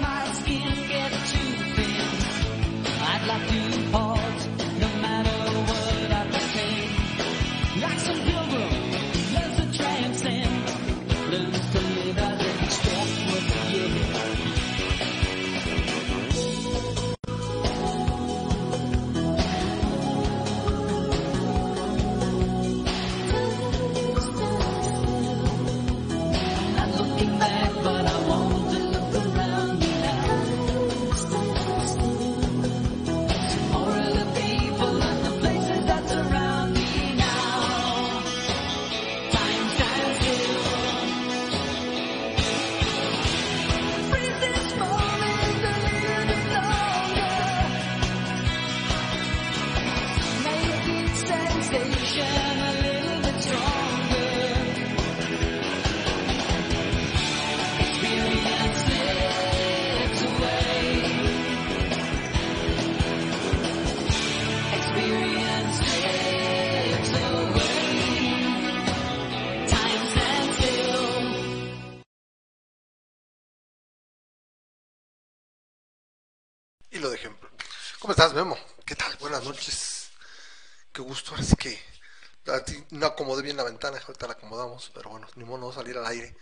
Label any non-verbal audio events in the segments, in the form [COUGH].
my skin gets too thin, I'd like to estás, Memo? ¿Qué tal? Buenas noches. Qué gusto. Así que a ti no acomodé bien la ventana, ahorita la acomodamos, pero bueno, ni modo no salir al aire.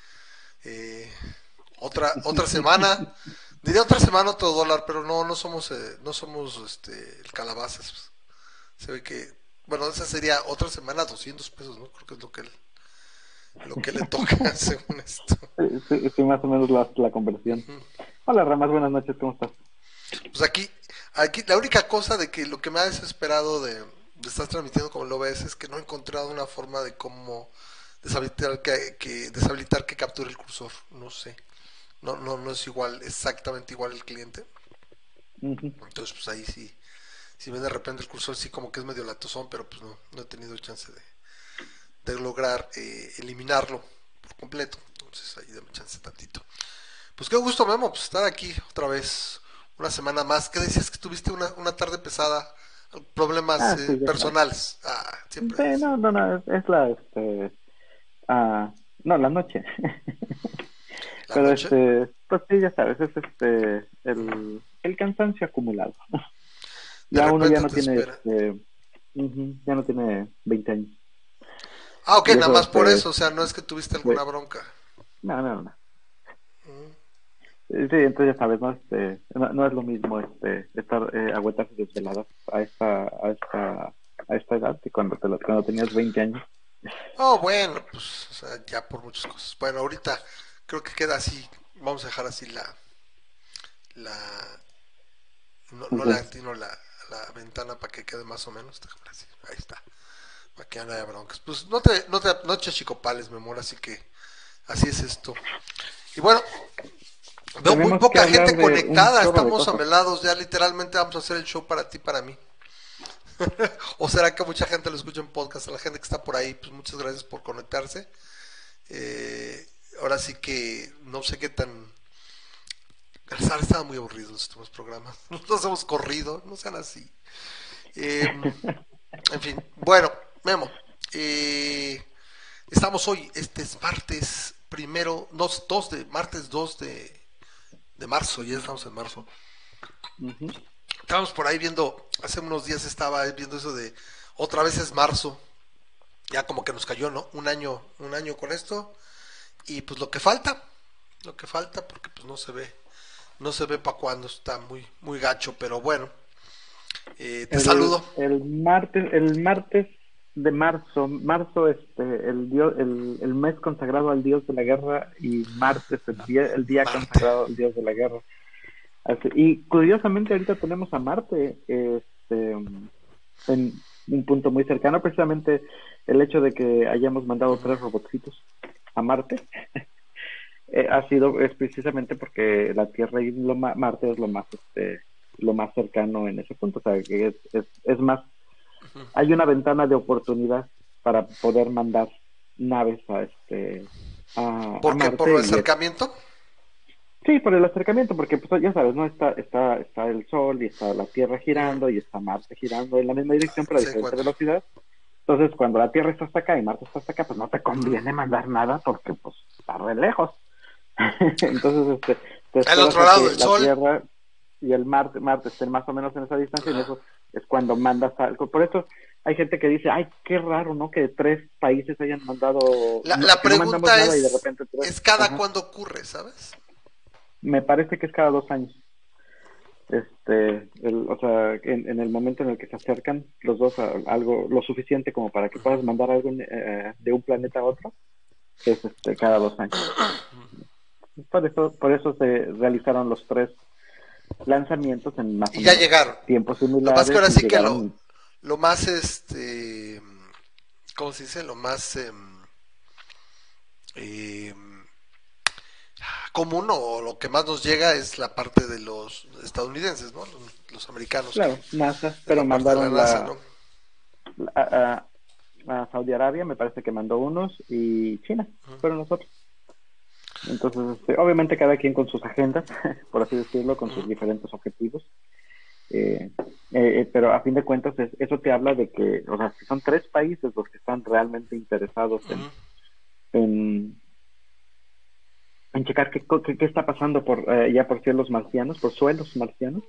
Eh, otra otra [LAUGHS] semana, diría otra semana otro dólar, pero no no somos eh, no somos este el calabazas. Se ve que bueno, esa sería otra semana 200 pesos, ¿no? Creo que es lo que lo que le toca [LAUGHS] según esto. Sí, más o menos la, la conversión. Hola Ramas, buenas noches, ¿cómo estás? Pues aquí Aquí la única cosa de que lo que me ha desesperado de, de estar transmitiendo como lo ves es que no he encontrado una forma de cómo deshabilitar que, que deshabilitar que capture el cursor. No sé. No, no, no es igual, exactamente igual el cliente. Entonces, pues ahí sí, si ven de repente el cursor sí como que es medio latosón, pero pues no, no he tenido chance de, de lograr eh, eliminarlo por completo. Entonces ahí dame chance tantito. Pues qué gusto, Memo, pues estar aquí otra vez una semana más. ¿Qué decías que tuviste una, una tarde pesada? Problemas ah, eh, personales. Ah, siempre. no, no, no, es, la, este, ah, no, la noche. Pero este, pues sí, ya sabes, es este, el, el cansancio acumulado. ya uno ya no tiene, este, ya no tiene 20 años. Ah, ok, nada más por este, eso, o sea, no es que tuviste alguna bronca. No, no, no. Sí, entonces ya sabes, no, este, no, es lo mismo este, estar eh, aguantarse desveladas a esta, a esta, a esta edad que cuando, te cuando tenías 20 años. Oh, bueno, pues o sea, ya por muchas cosas. Bueno, ahorita creo que queda así, vamos a dejar así la, la, no, no la, sino la, la ventana para que quede más o menos, así, ahí está, para que no haya broncas. Pues no te, no te, no te chicopales, mi amor, así que así es esto. Y bueno, Veo muy poca gente conectada, estamos amelados, ya literalmente vamos a hacer el show para ti, para mí. [LAUGHS] o será que mucha gente lo escucha en podcast, a la gente que está por ahí, pues muchas gracias por conectarse. Eh, ahora sí que no sé qué tan... Garzar estaba muy aburrido estos programas. [LAUGHS] Nos hemos corrido, no sean así. Em, [LAUGHS] en fin, bueno, Memo. Eh, estamos hoy, este es martes primero, dos, dos de, martes 2 de de marzo, ya estamos en marzo. Estábamos por ahí viendo, hace unos días estaba viendo eso de otra vez es marzo. Ya como que nos cayó, ¿no? Un año, un año con esto. Y pues lo que falta, lo que falta, porque pues no se ve, no se ve para cuando está muy, muy gacho, pero bueno. Eh, te saludo. El martes, el martes de marzo, marzo este el dios el, el, mes consagrado al dios de la guerra y martes el día el día consagrado al dios de la guerra. y curiosamente ahorita tenemos a Marte este en un punto muy cercano, precisamente el hecho de que hayamos mandado tres robotcitos a Marte. [LAUGHS] Eh, ha sido es precisamente porque la Tierra y lo, Marte es lo más este lo más cercano en ese punto, o sea que es, es, es más hay una ventana de oportunidad para poder mandar naves a este a, ¿Por qué? ¿Por el acercamiento? Sí, por el acercamiento, porque pues ya sabes, ¿no? Está, está, está el Sol y está la Tierra girando y está Marte girando en la misma dirección, pero a diferente velocidad. Entonces, cuando la Tierra está hasta acá y Marte está hasta acá, pues no te conviene mandar nada porque pues está re lejos. [LAUGHS] Entonces, este, Al otro lado del Sol. Tierra y el Marte, Marte estén más o menos en esa distancia, y eso es cuando mandas algo. Por eso hay gente que dice, ay, qué raro, ¿no? Que tres países hayan mandado... La, pregunta es, ¿es cada cuando ocurre, sabes? Me parece que es cada dos años. Este, o sea, en, el momento en el que se acercan los dos a algo, lo suficiente como para que puedas mandar algo eh, de un planeta a otro, es este, cada dos años. [CLEARS THROAT] Por eso, por eso se realizaron los tres lanzamientos en más y ya llegaron. tiempos similares. Lo más que ahora sí que lo, lo más, este, ¿cómo se dice? Lo más eh, eh, común o lo que más nos llega es la parte de los estadounidenses, ¿no? Los, americanos. Claro, NASA, pero mandaron la, a, Saudi Arabia, me parece que mandó unos, y China, fueron nosotros. Entonces, este, obviamente cada quien con sus agendas, [LAUGHS] por así decirlo, con sus diferentes objetivos. Eh, eh, eh, pero a fin de cuentas eso te habla de que, o sea, si son tres países los que están realmente interesados en, en, checar qué, qué, está pasando por ya por cielos marcianos, por suelos marcianos,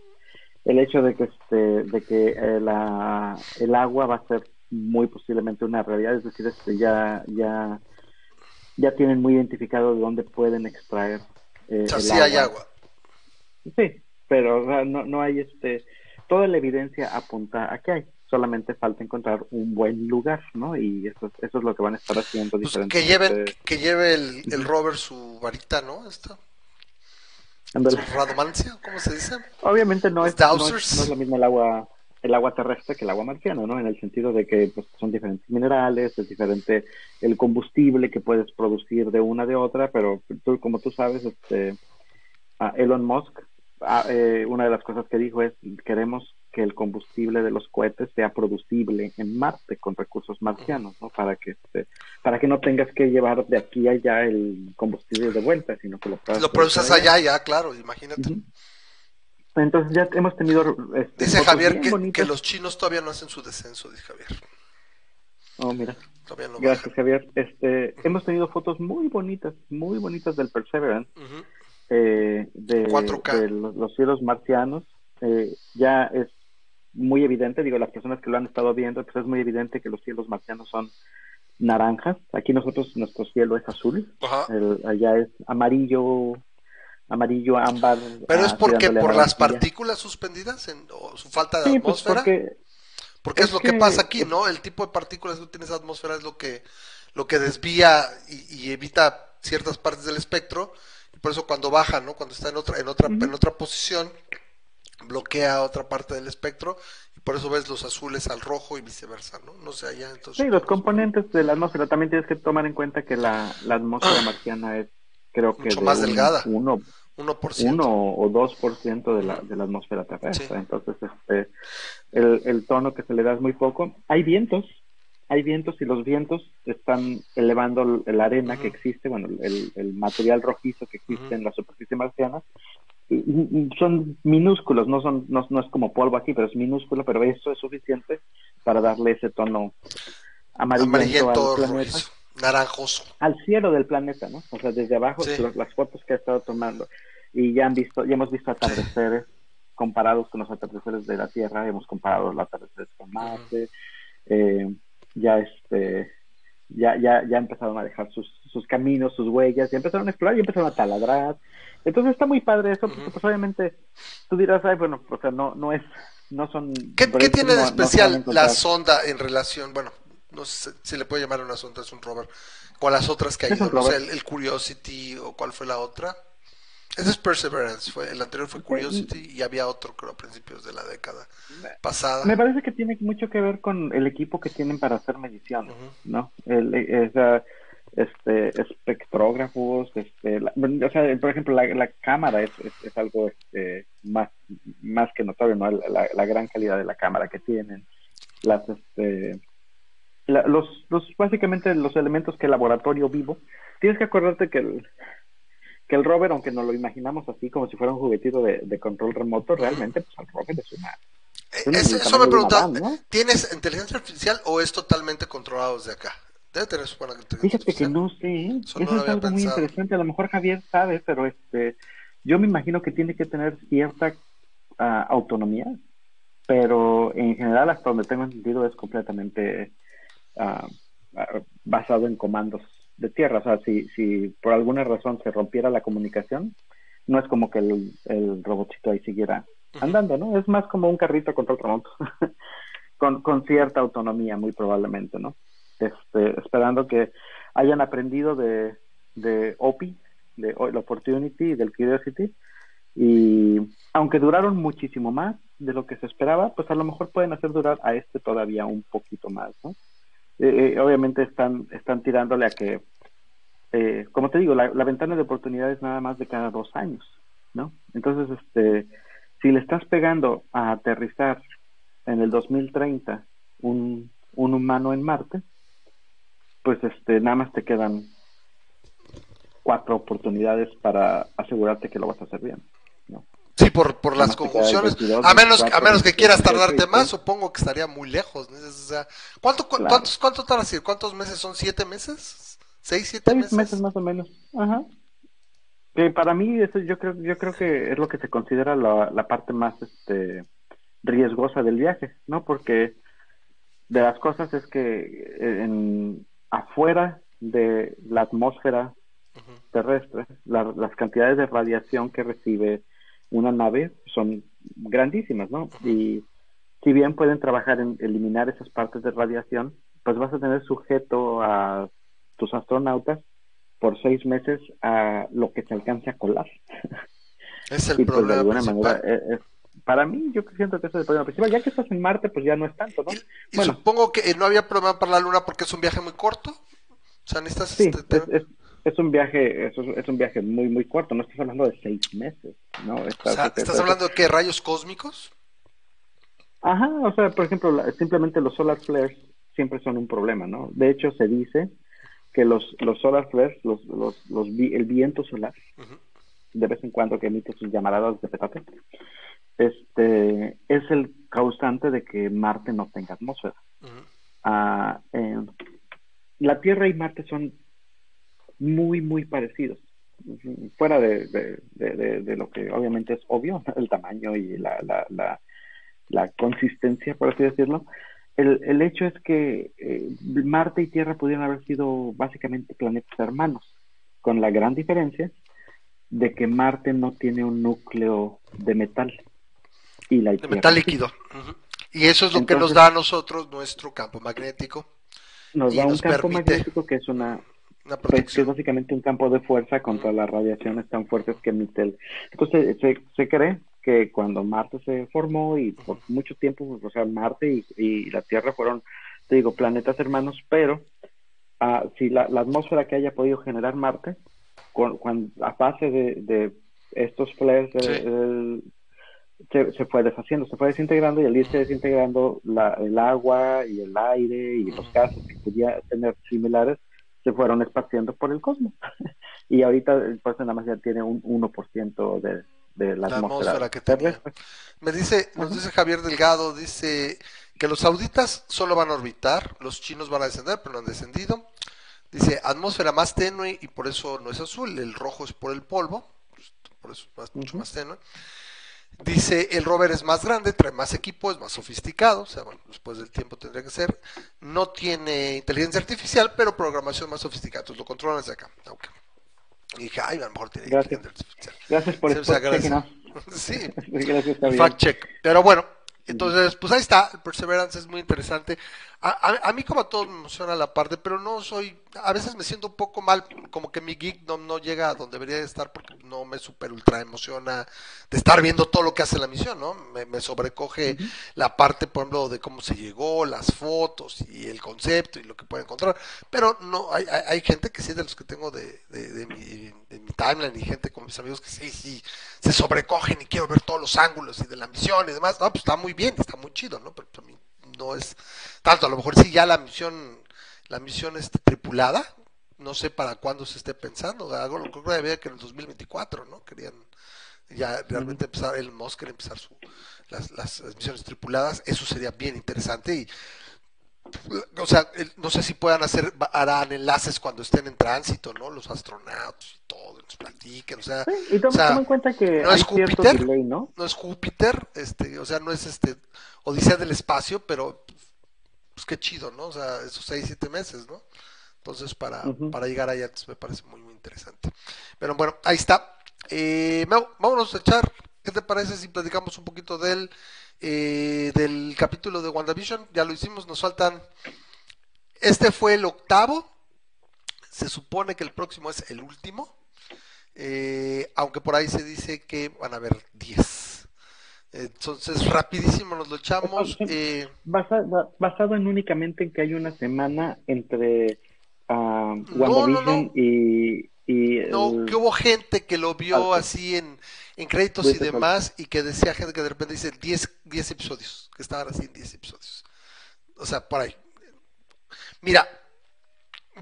el hecho de que este, de que la, el agua va a ser muy posiblemente una realidad, es decir, este, ya ya ya tienen muy identificado de dónde pueden extraer eh, sí hay agua. Sí, pero no, no hay este, toda la evidencia apunta a que hay, solamente falta encontrar un buen lugar, ¿no? Y eso, eso es lo que van a estar haciendo pues Que, lleven, que lleve el, el rover su varita, ¿no? Esto. Radomancia, ¿cómo se dice? Obviamente no es, no es, lo mismo el agua el agua terrestre que el agua marciana, ¿no? En el sentido de que pues, son diferentes minerales, es diferente el combustible que puedes producir de una de otra, pero tú, como tú sabes, este, Elon Musk, eh, una de las cosas que dijo es queremos que el combustible de los cohetes sea producible en Marte con recursos marcianos, ¿no? Para que este, para que no tengas que llevar de aquí a allá el combustible de vuelta, sino que lo puedas lo produces allá, ya, claro, imagínate. Entonces ya hemos tenido... Este, dice Javier que, los chinos todavía no hacen su descenso, dice Javier. Oh, mira. Gracias, Javier. Este, Hemos tenido fotos muy bonitas, muy bonitas del Perseverance, eh, de, los, cielos marcianos. Eh, ya es muy evidente, digo, las personas que lo han estado viendo, pues es muy evidente que los cielos marcianos son naranjas. Aquí nosotros, nuestro cielo es azul. allá es amarillo, amarillo, ámbar. Pero es porque por las partículas suspendidas en, o su falta de pues, atmósfera. porque, es, lo que, pasa aquí, ¿no? El tipo de partículas que tiene esa atmósfera es lo que, lo que desvía y, evita ciertas partes del espectro. Y por eso cuando baja, ¿no? Cuando está en otra, en otra, en otra posición, bloquea otra parte del espectro y por eso ves los azules al rojo y viceversa, ¿no? No sé allá entonces. Sí, los componentes de la atmósfera también tienes que tomar en cuenta que la, la atmósfera [CLEARS THROAT] marciana es creo que Mucho más delgada. Uno, 1%. o 2% de la, de la atmósfera terrestre. Entonces, este, el, el tono que se le da es muy poco. Hay vientos, hay vientos y los vientos están elevando la arena que existe, bueno, el, el material rojizo que existe en la superficie marciana. Y, son minúsculos, no son no, no, es como polvo aquí, pero es minúsculo, pero eso es suficiente para darle ese tono amarillento, al planeta naranjoso. Al cielo del planeta, ¿no? O sea, desde abajo, las fotos que ha estado tomando. Y ya han visto, ya hemos visto [LAUGHS] atardeceres comparados con los atardeceres de la Tierra, hemos comparado los atardeceres con Marte, eh, ya este ya, ya, ya empezaron a dejar sus, sus caminos, sus huellas, ya empezaron a explorar y empezaron a taladrar. Entonces está muy padre eso, porque pues obviamente tú dirás, ay, bueno, o sea, no, no es, no son... ¿Qué, ¿qué tiene de especial la sonda en relación, bueno, no sé si le puede llamar una sonda, es un rover, con las otras que hay no sé, el, Curiosity o cuál fue la otra. Ese es Perseverance, fue, el anterior fue Curiosity y había otro, creo, a principios de la década pasada. Me parece que tiene mucho que ver con el equipo que tienen para hacer mediciones, ¿no? El, este, espectrógrafos, este, o sea, por ejemplo, la, cámara es, es, algo este, más, más que notorio, ¿no? La, la, gran calidad de la cámara que tienen, las, este, los, los, básicamente los elementos que el laboratorio vivo, tienes que acordarte que el, que el rover, aunque nos lo imaginamos así como si fuera un juguetito de, control remoto, realmente pues el rover es una... Eh, eso me preguntaba, ¿tienes inteligencia artificial o es totalmente controlado desde acá? Debe tener Fíjate que no sé, eso es algo muy interesante, a lo mejor Javier sabe, pero este Yo me imagino que tiene que tener cierta ah, autonomía, pero en general, hasta donde tengo entendido, es completamente ah, ah, basado en comandos de tierra. O sea, si, si por alguna razón se rompiera la comunicación, no es como que el, el robotcito ahí siguiera andando, ¿no? Es más como un carrito contra el remoto, [LAUGHS] con, con cierta autonomía, muy probablemente, ¿no? Este, esperando que hayan aprendido de, de OPI, de el Opportunity y del Curiosity, y aunque duraron muchísimo más de lo que se esperaba, pues a lo mejor pueden hacer durar a este todavía un poquito más, ¿no? Eh, eh, obviamente están, están tirándole a que, eh, como te digo, la, la, ventana de oportunidad es nada más de cada dos años, ¿no? Entonces, este, si le estás pegando a aterrizar en el 2030 un, un humano en Marte, pues este, nada más te quedan cuatro oportunidades para asegurarte que lo vas a hacer bien. ¿no? Sí, por, por las conjunciones. a menos, a menos que quieras tardarte más, supongo que estaría muy lejos. ¿no? O sea, ¿cuánto, ¿cuántos, cuánto tardas? ¿Cuántos meses son? ¿Siete meses? ¿Seis, siete Seis meses? más o menos. Ajá. Que para mí eso yo creo yo creo que es lo que se considera la, la parte más este riesgosa del viaje, ¿no? Porque de las cosas es que en, afuera de la atmósfera terrestre, las cantidades de radiación que recibe una nave son grandísimas, ¿no? Y si bien pueden trabajar en eliminar esas partes de radiación, pues vas a tener sujeto a tus astronautas por seis meses a lo que se alcance a colar. [LAUGHS] Es el y, pues, de alguna manera, eh, eh, para mí, yo siento que ese es el problema principal. Ya que estás en Marte, pues ya no es tanto, ¿no? Y, bueno. supongo que no había problema para la Luna porque es un viaje muy corto. O sea, necesitas... Sí, este, es, es un viaje, es, es, un viaje muy, muy corto, no estás hablando de seis meses, ¿no? Estás, o sea, ¿estás hablando de qué, rayos cósmicos? Ajá, o sea, por ejemplo, simplemente los solar flares siempre son un problema, ¿no? De hecho, se dice que los, los solar flares, los, los, los, el viento solar, de vez en cuando que emite sus llamaradas de petate, este, es el causante de que Marte no tenga atmósfera. Ah, eh, la Tierra y Marte son muy, muy parecidos. Fuera de, de, lo que obviamente es obvio, [LAUGHS] el tamaño y la, la, la, la consistencia, por así decirlo. El, el hecho es que eh, Marte y Tierra pudieron haber sido básicamente planetas hermanos, con la gran diferencia de que Marte no tiene un núcleo de metal. Y la de metal líquido. Y eso es lo que nos da a nosotros nuestro campo magnético. Nos da un campo magnético que es una, pues, es básicamente un campo de fuerza contra las radiaciones tan fuertes que emite el... Entonces se, se cree que cuando Marte se formó y por mucho tiempo, o sea, Marte y, la Tierra fueron, te digo, planetas hermanos, pero uh, si la, atmósfera que haya podido generar Marte, con, a base de, de estos flares se, se, fue deshaciendo, se fue desintegrando y al irse desintegrando la, el agua y el aire y los gases que podía tener similares, se fueron esparciendo por el cosmos. [LAUGHS] y ahorita el pues nada más ya tiene un 1% de, de la, atmósfera, que tenía. Me dice, nos dice Javier Delgado, dice que los sauditas solo van a orbitar, los chinos van a descender, pero no han descendido. Dice, atmósfera más tenue y por eso no es azul, el rojo es por el polvo, pues, por eso es mucho más tenue. Dice, el rover es más grande, trae más equipo, es más sofisticado, o sea, bueno, después del tiempo tendría que ser. No tiene inteligencia artificial, pero programación más sofisticada, entonces lo controlan desde acá. Okay. Y dije, ay, a lo mejor tiene Gracias. artificial. Gracias por el [LAUGHS] Sí, [LAUGHS] gracias, fact check. Pero bueno, entonces, pues ahí está, el Perseverance es muy interesante. A, a, mí como a todos me emociona la parte, pero no soy, a veces me siento un poco mal, como que mi geek no, no llega a donde debería de estar porque no me super ultra emociona de estar viendo todo lo que hace la misión, ¿no? Me, sobrecoge la parte, por ejemplo, de cómo se llegó, las fotos y el concepto y lo que puede encontrar, pero no, hay, hay, gente que sí, de los que tengo de, de, mi, de mi timeline y gente con mis amigos que sí, sí, se sobrecogen y quiero ver todos los ángulos y de la misión y demás, no, pues está muy bien, está muy chido, ¿no? Pero pues, a mí no es tanto, a lo mejor sí ya la misión, la misión es tripulada, no sé para cuándo se esté pensando, algo lo que había que en el 2024, ¿no? Querían ya realmente empezar, el Musk empezar su, las, las, misiones tripuladas, eso sería bien interesante y o sea, no sé si puedan hacer, harán enlaces cuando estén en tránsito, ¿no? Los astronautas y todo, nos platiquen, o sea, y toma, en cuenta que no es Júpiter, ¿no? ¿no? es Júpiter, este, o sea, no es este Odisea del espacio, pero pues qué chido, ¿no? O sea, esos seis, siete meses, ¿no? Entonces, para, para llegar allá me parece muy, muy interesante. Pero bueno, ahí está. Eh, vámonos a echar, ¿qué te parece si platicamos un poquito del, eh, del capítulo de WandaVision? Ya lo hicimos, nos faltan... Este fue el octavo, se supone que el próximo es el último, eh, aunque por ahí se dice que van a haber 10. Entonces, rapidísimo nos lo echamos. Eh... Basado, en únicamente en que hay una semana entre uh, WandaVision y, No, que hubo gente que lo vio así en, en créditos y demás y que decía gente que de repente dice 10, 10 episodios, que estaban así en 10 episodios. O sea, por ahí. Mira,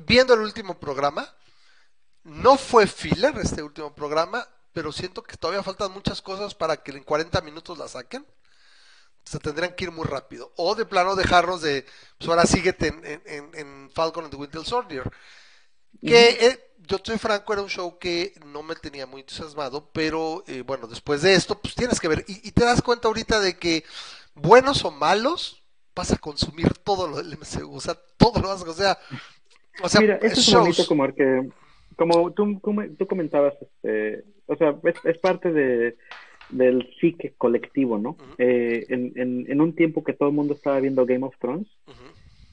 viendo el último programa, no fue filler este último programa, pero siento que todavía faltan muchas cosas para que en 40 minutos la saquen. Se tendrían que ir muy rápido. O de plano dejarnos de, pues ahora síguete en, Falcon and the Winter Soldier. Que eh, yo soy franco, era un show que no me tenía muy entusiasmado, pero eh, bueno, después de esto, pues tienes que ver. Y, te das cuenta ahorita de que, buenos o malos, vas a consumir todo lo del MCU. O sea, todo lo vas a. O sea, o sea Mira, eso es bonito como que como tú, tú comentabas, este, o sea, es, parte de, del psique colectivo, ¿no? Eh, en, en, un tiempo que todo el mundo estaba viendo Game of Thrones,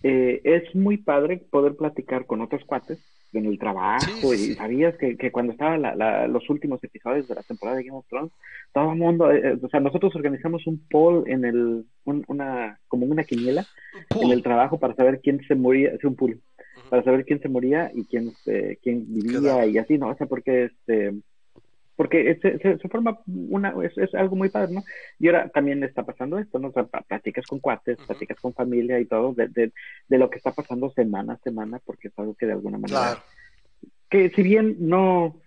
eh, es muy padre poder platicar con otros cuates en el trabajo y sabías que, que cuando estaban los últimos episodios de la temporada de Game of Thrones, todo el mundo, eh, o sea, nosotros organizamos un poll en el, una, como una quiniela en el trabajo para saber quién se moría, es un pool para saber quién se moría y quién, este, quién vivía y así, ¿no? O sea, porque este porque se, se, forma una, es, algo muy padre, ¿no? Y ahora también está pasando esto, ¿no? O sea, platicas con cuates, platicas con familia y todo, de, de, de, lo que está pasando semana a semana, porque es algo que de alguna manera, que si bien no,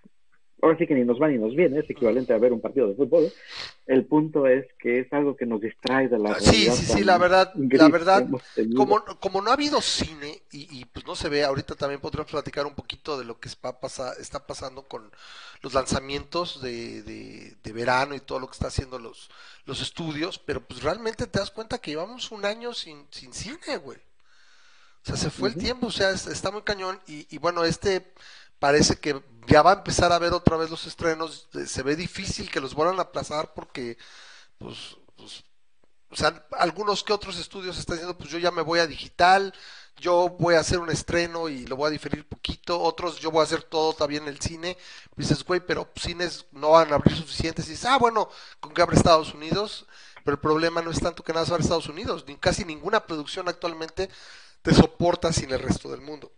ahora sí que ni nos va ni nos viene, es equivalente a ver un partido de fútbol. El punto es que es algo que nos distrae de la Sí, sí, sí, la verdad, la verdad, como, como no ha habido cine y, pues no se ve, ahorita también podríamos platicar un poquito de lo que está, está pasando con los lanzamientos de, de, verano y todo lo que está haciendo los, los estudios, pero pues realmente te das cuenta que llevamos un año sin, sin cine, güey. O sea, se fue el tiempo, o sea, está muy cañón y, y bueno, este parece que ya va a empezar a ver otra vez los estrenos. Eh, se ve difícil que los vuelvan a aplazar porque, pues, pues, o sea, algunos que otros estudios están diciendo, pues yo ya me voy a digital, yo voy a hacer un estreno y lo voy a diferir poquito. Otros, yo voy a hacer todo también en el cine. Dices, güey, pero cines no van a abrir suficientes. Y dices, ah, bueno, con que abre Estados Unidos. Pero el problema no es tanto que nada más abre Estados Unidos. Ni casi ninguna producción actualmente te soporta sin el resto del mundo.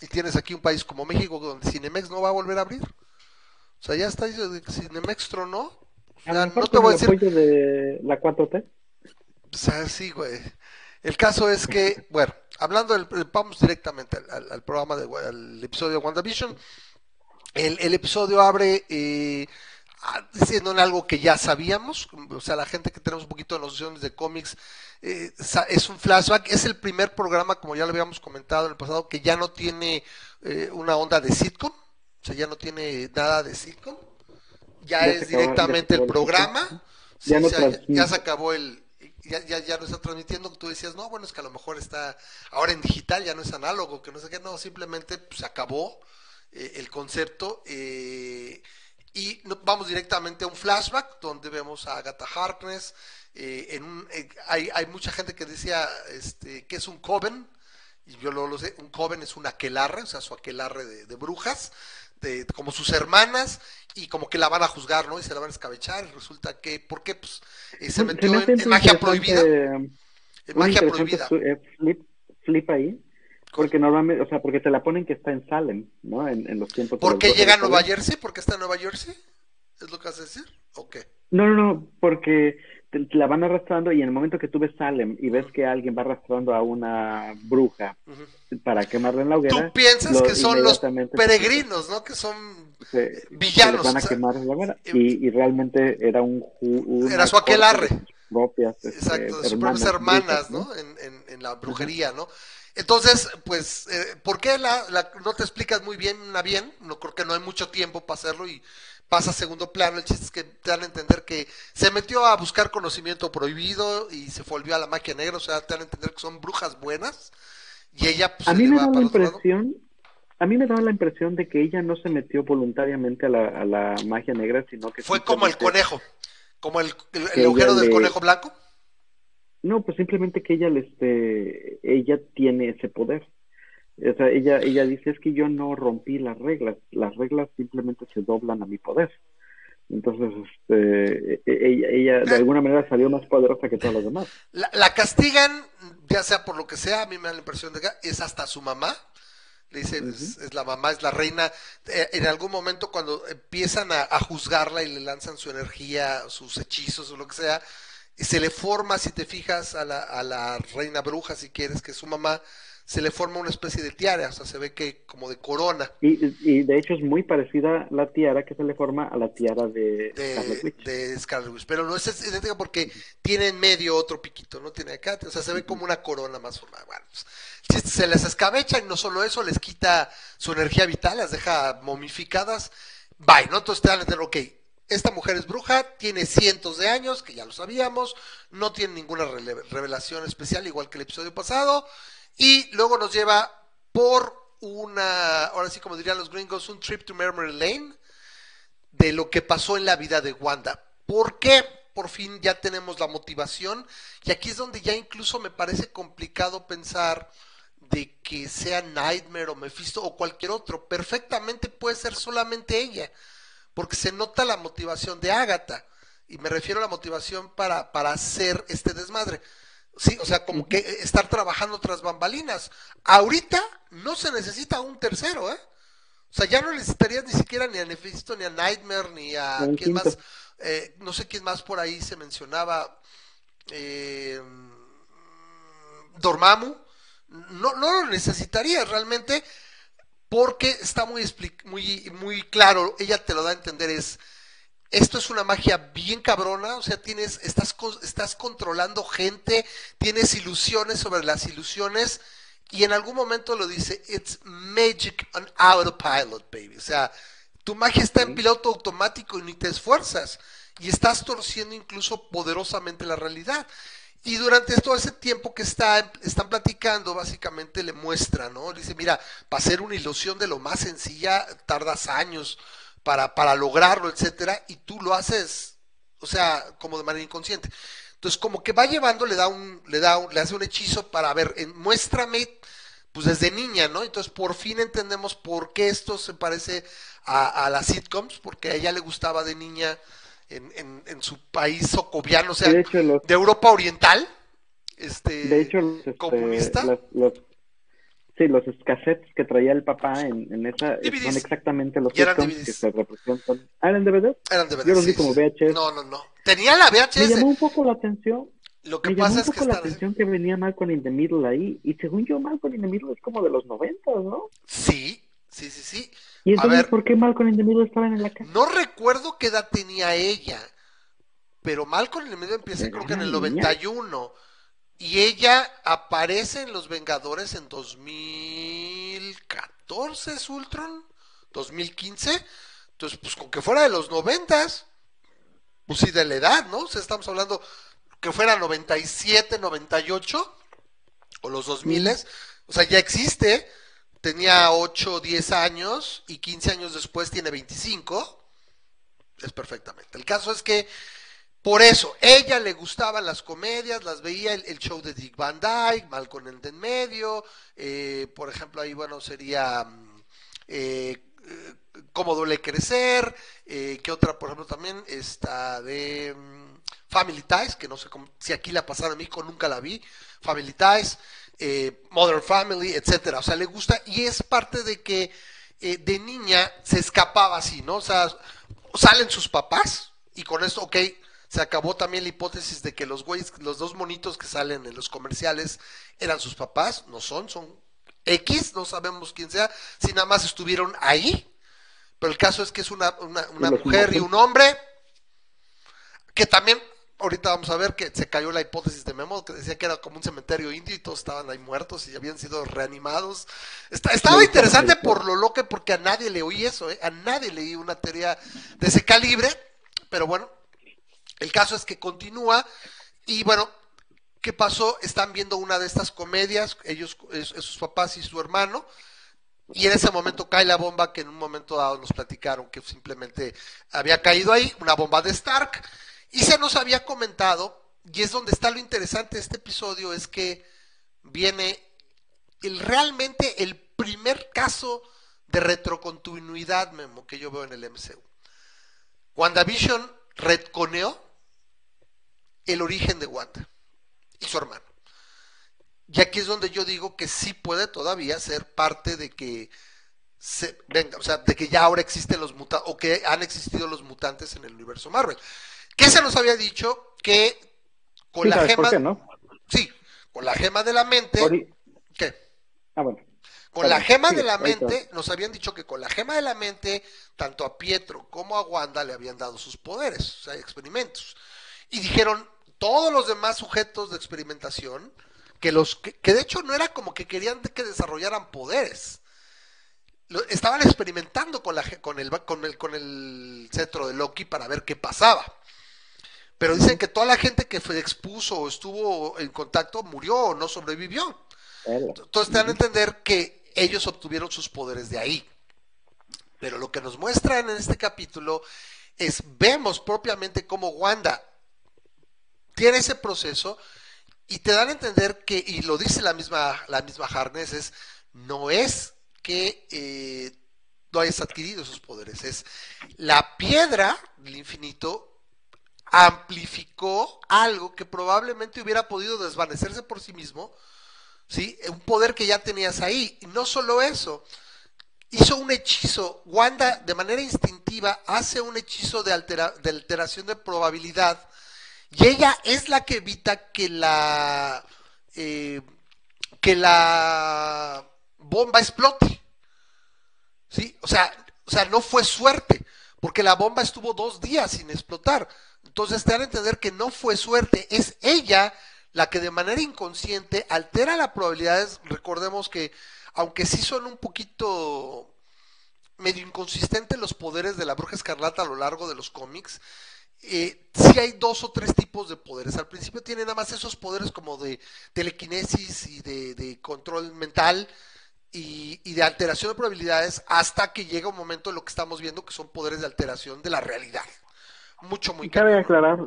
Y tienes aquí un país como México donde Cinemex no va a volver a abrir. O sea, ya está, Cinemex tronó. O sea, no te voy a decir. de la 4T? O sea, sí, güey. El caso es que, bueno, hablando del, vamos directamente al, programa, de, al episodio de WandaVision. El, el episodio abre eh, diciendo en algo que ya sabíamos, o sea, la gente que tenemos un poquito de nociones de cómics, eh, es un flashback, es el primer programa, como ya lo habíamos comentado en el pasado, que ya no tiene eh, una onda de sitcom, o sea, ya no tiene nada de sitcom, ya, es directamente el programa, ya, ya, se acabó el... Ya, ya, ya no está transmitiendo, tú decías, no, bueno, es que a lo mejor está ahora en digital, ya no es análogo, que no sé qué, no, simplemente pues, se acabó eh, el concepto. Eh, y vamos directamente a un flashback donde vemos a Agatha Harkness. Eh, en eh, hay, hay, mucha gente que decía este, que es un coven, y yo lo, lo, sé, un coven es un aquelarre, o sea, su aquelarre de, brujas, de, como sus hermanas, y como que la van a juzgar, ¿no? Y se la van a escabechar, y resulta que, ¿por qué? Pues eh, se metió en, magia prohibida. En magia prohibida. Flip, flip ahí porque normalmente, o sea, porque te la ponen que está en Salem, ¿no? En, los tiempos. ¿Por qué llega a Nueva Jersey? ¿Por qué está en Nueva Jersey? ¿Es lo que vas a decir? ¿O qué? No, no, no, porque te, la van arrastrando y en el momento que tú ves Salem y ves que alguien va arrastrando a una bruja para quemarla en la hoguera. Tú piensas que son los peregrinos, ¿no? Que son villanos. van a quemar en la hoguera. Y, y, realmente era un, Era su aquelarre. propias. Este, Exacto, de sus propias hermanas, ¿no? En, en, la brujería, ¿no? Entonces, pues, eh, ¿por qué la, no te explicas muy bien? No creo que no hay mucho tiempo para hacerlo y pasa a segundo plano. El chiste es que te dan a entender que se metió a buscar conocimiento prohibido y se volvió a la magia negra. O sea, te dan a entender que son brujas buenas. Y ella, pues, a mí me da la impresión, a mí me da la impresión de que ella no se metió voluntariamente a la, a la magia negra, sino que fue como el conejo, como el, el, agujero del conejo blanco. No, pues simplemente que ella, este, ella tiene ese poder. O sea, ella, ella dice, es que yo no rompí las reglas, las reglas simplemente se doblan a mi poder. Entonces, este, e, e, ella, ella de alguna manera salió más poderosa que todos los demás. La, castigan, ya sea por lo que sea, a mí me da la impresión de que es hasta su mamá. Le dice, es, la mamá, es la reina. Eh, en algún momento cuando empiezan a, a, juzgarla y le lanzan su energía, sus hechizos o lo que sea, se le forma, si te fijas, a la, a la reina bruja, si quieres, que es su mamá, se le forma una especie de tiara, o sea, se ve que como de corona. Y, y de hecho es muy parecida la tiara que se le forma a la tiara de, de Scarlet Witch. Pero no es idéntica porque tiene en medio otro piquito, no tiene acá, o sea, se ve como una corona más formada. Bueno, pues, se les escabecha y no solo eso, les quita su energía vital, las deja momificadas. Bye, ¿no? Entonces te dan a entender, ok, esta mujer es bruja, tiene cientos de años, que ya lo sabíamos, no tiene ninguna revelación especial, igual que el episodio pasado, y luego nos lleva por una, ahora sí como dirían los gringos, un trip to Memory Lane de lo que pasó en la vida de Wanda. ¿Por qué? Por fin ya tenemos la motivación, y aquí es donde ya incluso me parece complicado pensar de que sea Nightmare o Mephisto o cualquier otro, perfectamente puede ser solamente ella porque se nota la motivación de Ágata, y me refiero a la motivación para, para hacer este desmadre. Sí, o sea, como que estar trabajando tras bambalinas. Ahorita no se necesita un tercero, ¿eh? O sea, ya no necesitarías ni siquiera ni a Nefisto, ni a Nightmare, ni a quién más, eh, no sé quién más por ahí se mencionaba, eh, Dormammu. No, no lo necesitarías realmente porque está muy, muy, muy claro, ella te lo da a entender, es, esto es una magia bien cabrona, o sea, tienes, estás, estás controlando gente, tienes ilusiones sobre las ilusiones, y en algún momento lo dice, it's magic on autopilot, baby, o sea, tu magia está en piloto automático y ni te esfuerzas, y estás torciendo incluso poderosamente la realidad. Y durante todo ese tiempo que está, están platicando, básicamente le muestra, ¿no? dice, mira, para hacer una ilusión de lo más sencilla, tardas años para, para lograrlo, etcétera, y tú lo haces, o sea, como de manera inconsciente. Entonces, como que va llevando, le da un, le da un, le hace un hechizo para ver, muéstrame, pues desde niña, ¿no? Entonces, por fin entendemos por qué esto se parece a, a las sitcoms, porque a ella le gustaba de niña en, en, su país socoviano, o sea, de, Europa Oriental, este, de hecho, este, comunista. Los, sí, los cassettes que traía el papá en, en esa son exactamente los que se representan. ¿Ah, eran DVD? Eran DVD. Yo los vi como VHS. No, no, no. Tenía la VHS. Me llamó un poco la atención. Lo que me pasa llamó es un poco la atención que venía Malcolm in the Middle ahí. Y según yo, Malcolm in the Middle es como de los 90, ¿no? Sí, sí, sí, sí. ¿Y entonces por qué Malcolm en el medio estaba en la casa? No recuerdo qué edad tenía ella, pero Malcolm en el medio empieza creo que en el 91 y ella aparece en Los Vengadores en 2014, ¿es Ultron? 2015. Entonces, pues con que fuera de los 90, pues sí, de la edad, ¿no? O sea, estamos hablando que fuera 97, 98 o los 2000, o sea, ya existe tenía 8 o 10 años y 15 años después tiene 25, es perfectamente. El caso es que por eso, ella le gustaban las comedias, las veía el, show de Dick Van Dyke, Malcolm en en medio, eh, por ejemplo, ahí, bueno, sería mm, eh, Cómo duele crecer, eh, que otra, por ejemplo, también está de mm, Family Ties, que no sé si aquí la pasaron a México, nunca la vi, Family Ties, eh, Modern Family, etcétera. O sea, le gusta y es parte de que eh, de niña se escapaba así, ¿no? O sea, salen sus papás y con esto, ok, se acabó también la hipótesis de que los güeyes, los dos monitos que salen en los comerciales eran sus papás, no son, son X, no sabemos quién sea, si nada más estuvieron ahí. Pero el caso es que es una, una, una mujer y un hombre que también ahorita vamos a ver que se cayó la hipótesis de Memo, que decía que era como un cementerio indio y todos estaban ahí muertos y habían sido reanimados. estaba interesante por lo loco, porque a nadie le oí eso, ¿eh? a nadie leí una teoría de ese calibre, pero bueno, el caso es que continúa y bueno, ¿qué pasó? Están viendo una de estas comedias, ellos, sus papás y su hermano, y en ese momento cae la bomba que en un momento dado nos platicaron que simplemente había caído ahí, una bomba de Stark, y se nos había comentado, y es donde está lo interesante de este episodio, es que viene el, realmente el primer caso de retrocontinuidad, Memo, que yo veo en el MCU. WandaVision retconeó el origen de Wanda y su hermano. Y aquí es donde yo digo que sí puede todavía ser parte de que se, venga, o sea, de que ya ahora existen los mutantes, o que han existido los mutantes en el universo Marvel. ¿Qué se nos había dicho? Que con la gema. Sí, con la gema de la mente. ¿Qué? Ah, bueno. Con la gema de la mente, nos habían dicho que con la gema de la mente, tanto a Pietro como a Wanda le habían dado sus poderes, o sea, experimentos. Y dijeron, todos los demás sujetos de experimentación, que los que, de hecho no era como que querían que desarrollaran poderes. estaban experimentando con, la, con, el, con, el, con el cetro de Loki para ver qué pasaba. Pero dicen que toda la gente que fue expuso o estuvo en contacto murió o no sobrevivió. Entonces te dan a entender que ellos obtuvieron sus poderes de ahí. Pero lo que nos muestran en este capítulo es, vemos propiamente cómo Wanda tiene ese proceso y te dan a entender que, y lo dice la misma, la misma Harness, es, no es que eh, no hayas adquirido esos poderes, es la piedra del infinito amplificó algo que probablemente hubiera podido desvanecerse por sí mismo, ¿sí? Un poder que ya tenías ahí. Y no solo eso, hizo un hechizo, Wanda de manera instintiva hace un hechizo de, de alteración de probabilidad y ella es la que evita que la eh, que la bomba explote. ¿Sí? O sea, o sea, no fue suerte, porque la bomba estuvo dos días sin explotar. Entonces te dan a entender que no fue suerte, es ella la que de manera inconsciente altera las probabilidades. Recordemos que, aunque sí son un poquito medio inconsistentes los poderes de la bruja escarlata a lo largo de los cómics, eh, sí hay dos o tres tipos de poderes. Al principio tiene nada más esos poderes como de telequinesis y de, control mental y, de alteración de probabilidades hasta que llega un momento en lo que estamos viendo que son poderes de alteración de la realidad. Mucho, muy Cabe aclarar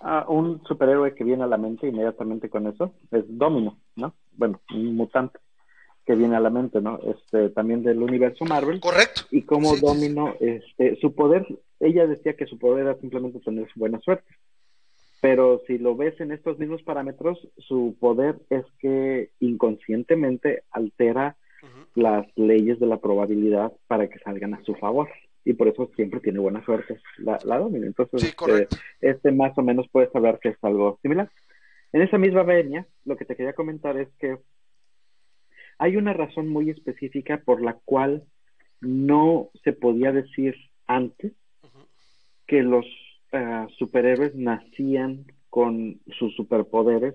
a un superhéroe que viene a la mente inmediatamente con eso, es Domino, ¿no? Bueno, un mutante que viene a la mente, ¿no? Este, también del universo Marvel. Correcto. Y como Domino, este, su poder, ella decía que su poder era simplemente tener buena suerte. Pero si lo ves en estos mismos parámetros, su poder es que inconscientemente altera las leyes de la probabilidad para que salgan a su favor. Y por eso siempre tiene buena suerte la, la Domino. Entonces, este, este, más o menos puedes hablar que es algo similar. En esa misma venia, lo que te quería comentar es que hay una razón muy específica por la cual no se podía decir antes que los ah, superhéroes nacían con sus superpoderes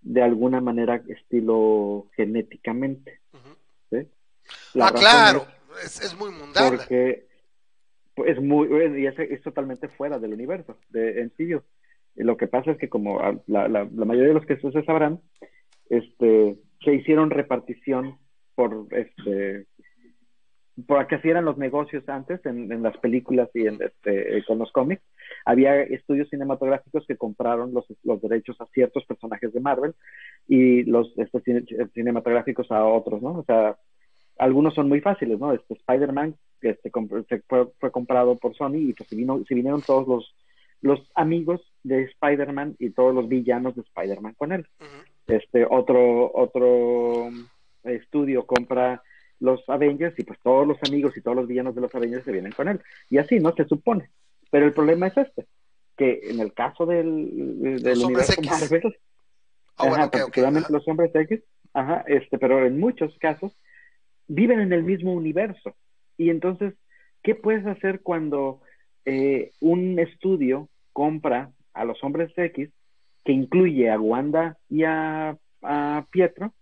de alguna manera estilo genéticamente. ah, claro, es, muy mundano. Porque es muy y es, totalmente fuera del universo de en sí. Lo que pasa es que como la, la, la mayoría de los que se sabrán, este se hicieron repartición por este por que eran los negocios antes en, las películas y en este con los cómics había estudios cinematográficos que compraron los, los derechos a ciertos personajes de Marvel y los este, cinematográficos a otros no o sea algunos son muy fáciles no este Spider-Man este fue, comprado por Sony y pues se vino se vinieron todos los los amigos de Spider-Man y todos los villanos de Spider-Man con él. Este otro otro estudio compra los Avengers y pues todos los amigos y todos los villanos de los Avengers se vienen con él. Y así no se supone. Pero el problema es este que en el caso del, del universo Marvel ah, los hombres X ajá, este pero en muchos casos viven en el mismo universo y entonces qué puedes hacer cuando eh, un estudio compra a los hombres X, que incluye a Wanda y a, Pietro,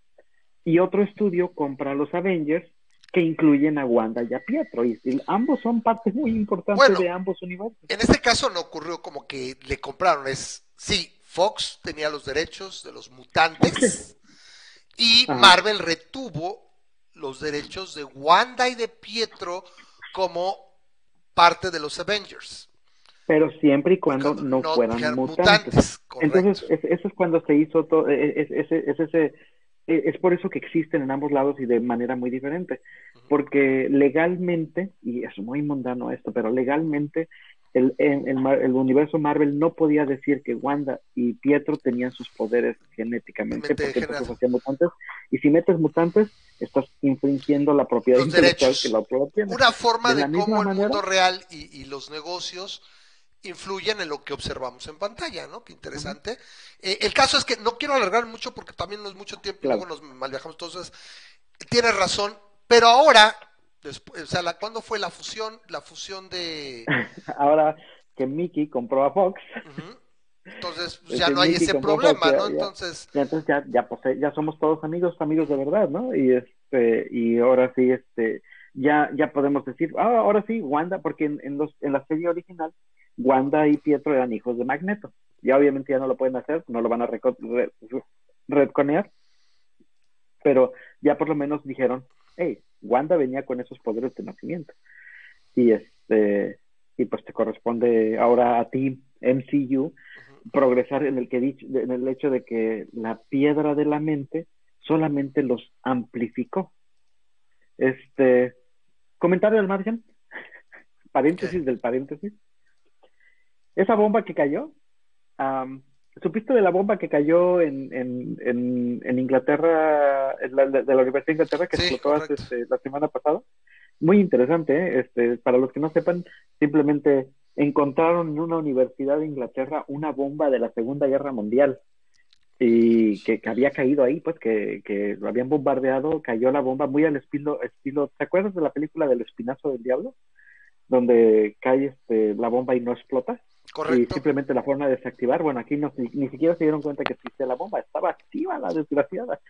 y otro estudio compra a los Avengers, que incluyen a Wanda y a Pietro. Y, ambos son partes muy importantes de ambos universos. En este caso no ocurrió como que le compraron, es, sí, Fox tenía los derechos de los mutantes y Marvel retuvo los derechos de Wanda y de Pietro como parte de los Avengers. Pero siempre y cuando, no, fueran mutantes. Entonces, eso es cuando se hizo todo, e, e, es, es, ese, e, es, por eso que existen en ambos lados y de manera muy diferente. Porque legalmente, y es muy mundano esto, pero legalmente el, el, universo Marvel no podía decir que Wanda y Pietro tenían sus poderes genéticamente, porque entonces hacían mutantes. Y si metes mutantes, estás infringiendo la propiedad intelectual que la autor tiene. Una forma de, cómo el mundo real y, los negocios influyen en lo que observamos en pantalla, ¿no? Qué interesante. Eh, el caso es que no quiero alargar mucho porque también no es mucho tiempo y luego nos malviajamos. Entonces, tienes razón, pero ahora Después, o sea, la, ¿cuándo fue la fusión? La fusión de... [LAUGHS] Ahora que Mickey compró a Fox. Entonces pues, ya no hay ese problema, ¿no? entonces... Ya, entonces ya, ya, pues, ya somos todos amigos, amigos de verdad, ¿no? Y este, y ahora sí, este, ya, ya podemos decir, ah, ahora sí, Wanda, porque en, en, los, en la serie original, Wanda y Pietro eran hijos de Magneto. Ya obviamente ya no lo pueden hacer, no lo van a redconear, pero ya por lo menos dijeron, hey, Wanda venía con esos poderes de nacimiento. Y este, y pues te corresponde ahora a ti, MCU, progresar en el que en el hecho de que la piedra de la mente solamente los amplificó. Este, comentario del margen, [LAUGHS] paréntesis del paréntesis. Esa bomba que cayó, ¿Supiste de la bomba que cayó en, en, en, Inglaterra, de la Universidad de Inglaterra, que explotó este, la semana pasada? Muy interesante, ¿eh? este, para los que no sepan, simplemente encontraron en una universidad de Inglaterra una bomba de la Segunda Guerra Mundial y que, había caído ahí, pues que, que, lo habían bombardeado, cayó la bomba muy al estilo, estilo, ¿te acuerdas de la película del Espinazo del Diablo? Donde cae este, la bomba y no explota. Y simplemente la forma de desactivar, bueno, aquí no, ni, siquiera se dieron cuenta que existía la bomba, estaba activa la desgraciada,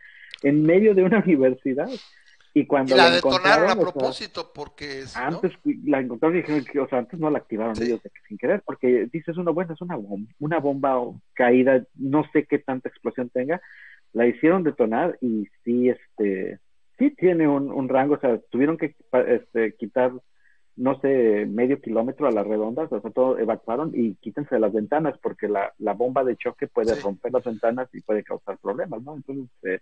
en medio de una [LAUGHS] universidad. Y cuando la, detonaron a propósito, porque antes la encontraron y dijeron que, o sea, antes no la activaron ellos sin querer, porque dices uno, bueno, es una bomba, una bomba caída, no sé qué tanta explosión tenga, la hicieron detonar y sí, este, sí tiene un, un rango, o sea, tuvieron que este, quitar no sé, medio kilómetro a las redondas, o sea, todo evacuaron y quítense de las ventanas porque la, la bomba de choque puede romper las ventanas y puede causar problemas, ¿no? Entonces, eh,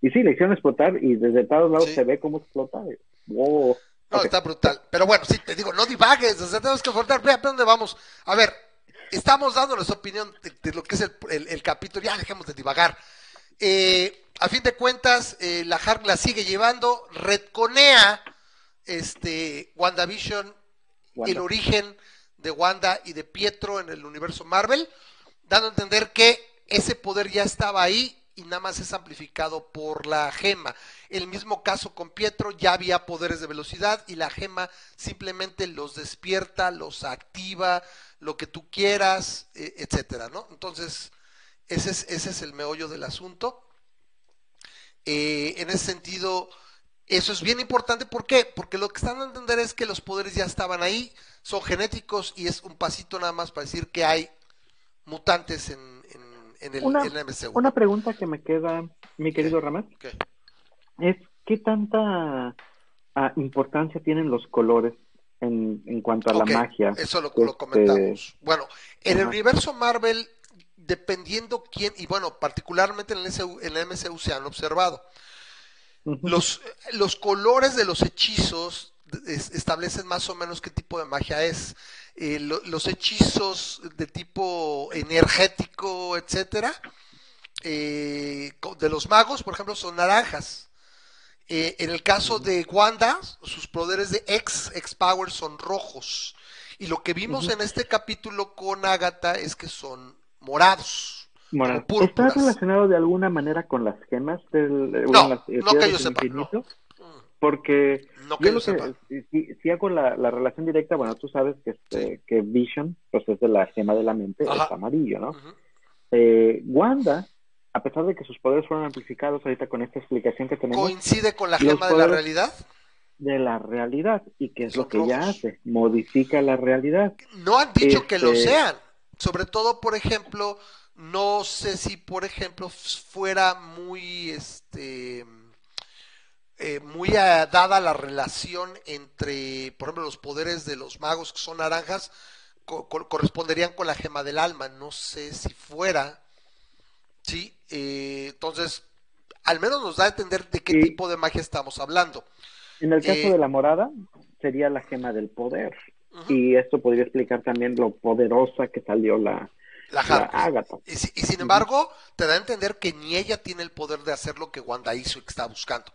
y sí, le hicieron explotar y desde todos lados se ve cómo explota. Wow. No, está brutal. Pero bueno, sí, te digo, no divagues, o sea, tenemos que afrontar, vea, dónde vamos? A ver, estamos dando nuestra opinión de, lo que es el, el, capítulo, ya dejemos de divagar. Eh, a fin de cuentas, eh, la Hark la sigue llevando, redconea este, WandaVision, el origen de Wanda y de Pietro en el universo Marvel, dando a entender que ese poder ya estaba ahí y nada más es amplificado por la gema. El mismo caso con Pietro, ya había poderes de velocidad y la gema simplemente los despierta, los activa, lo que tú quieras, e, etcétera, ¿no? Entonces, ese es, ese es el meollo del asunto. Eh, en ese sentido, eso es bien importante, ¿por qué? Porque lo que están a entender es que los poderes ya estaban ahí, son genéticos y es un pasito nada más para decir que hay mutantes en, en, el, una, MCU. Una pregunta que me queda, mi querido Ramás, es ¿qué tanta ah, importancia tienen los colores en, en cuanto a la magia? Eso lo, lo este, comentamos. Bueno, en el universo Marvel, dependiendo quién, y bueno, particularmente en el, en el MCU se han observado los, los colores de los hechizos establecen más o menos qué tipo de magia es. Eh, los hechizos de tipo energético, etcétera, eh, de los magos, por ejemplo, son naranjas. Eh, en el caso de Wanda, sus poderes de X, X Power son rojos. Y lo que vimos en este capítulo con Agatha es que son morados. ¿Está relacionado de alguna manera con las gemas del no, no que yo sepa, no. Porque No que yo sepa. que, si, si hago la, la relación directa, bueno, tú sabes que, este, que Vision, pues es de la gema de la mente, Ajá. es amarillo, ¿no? Eh, Wanda, a pesar de que sus poderes fueron amplificados ahorita con esta explicación que tenemos Coincide con la gema de la realidad. de la realidad, y que es Son lo que ella hace, modifica la realidad. No han dicho que lo Este- sean. Sobre todo, por ejemplo, no sé si, por ejemplo, fuera muy, este, eh, muy eh, dada la relación entre, por ejemplo, los poderes de los magos que son naranjas co- co- corresponderían con la gema del alma. No sé si fuera, sí. eh, entonces, al menos nos da a entender de qué tipo de magia estamos hablando. En el caso Eh, de la morada, sería la gema del poder. Y esto podría explicar también lo poderosa que salió la, La y sin embargo, te da a entender que ni ella tiene el poder de hacer lo que Wanda hizo y que está buscando.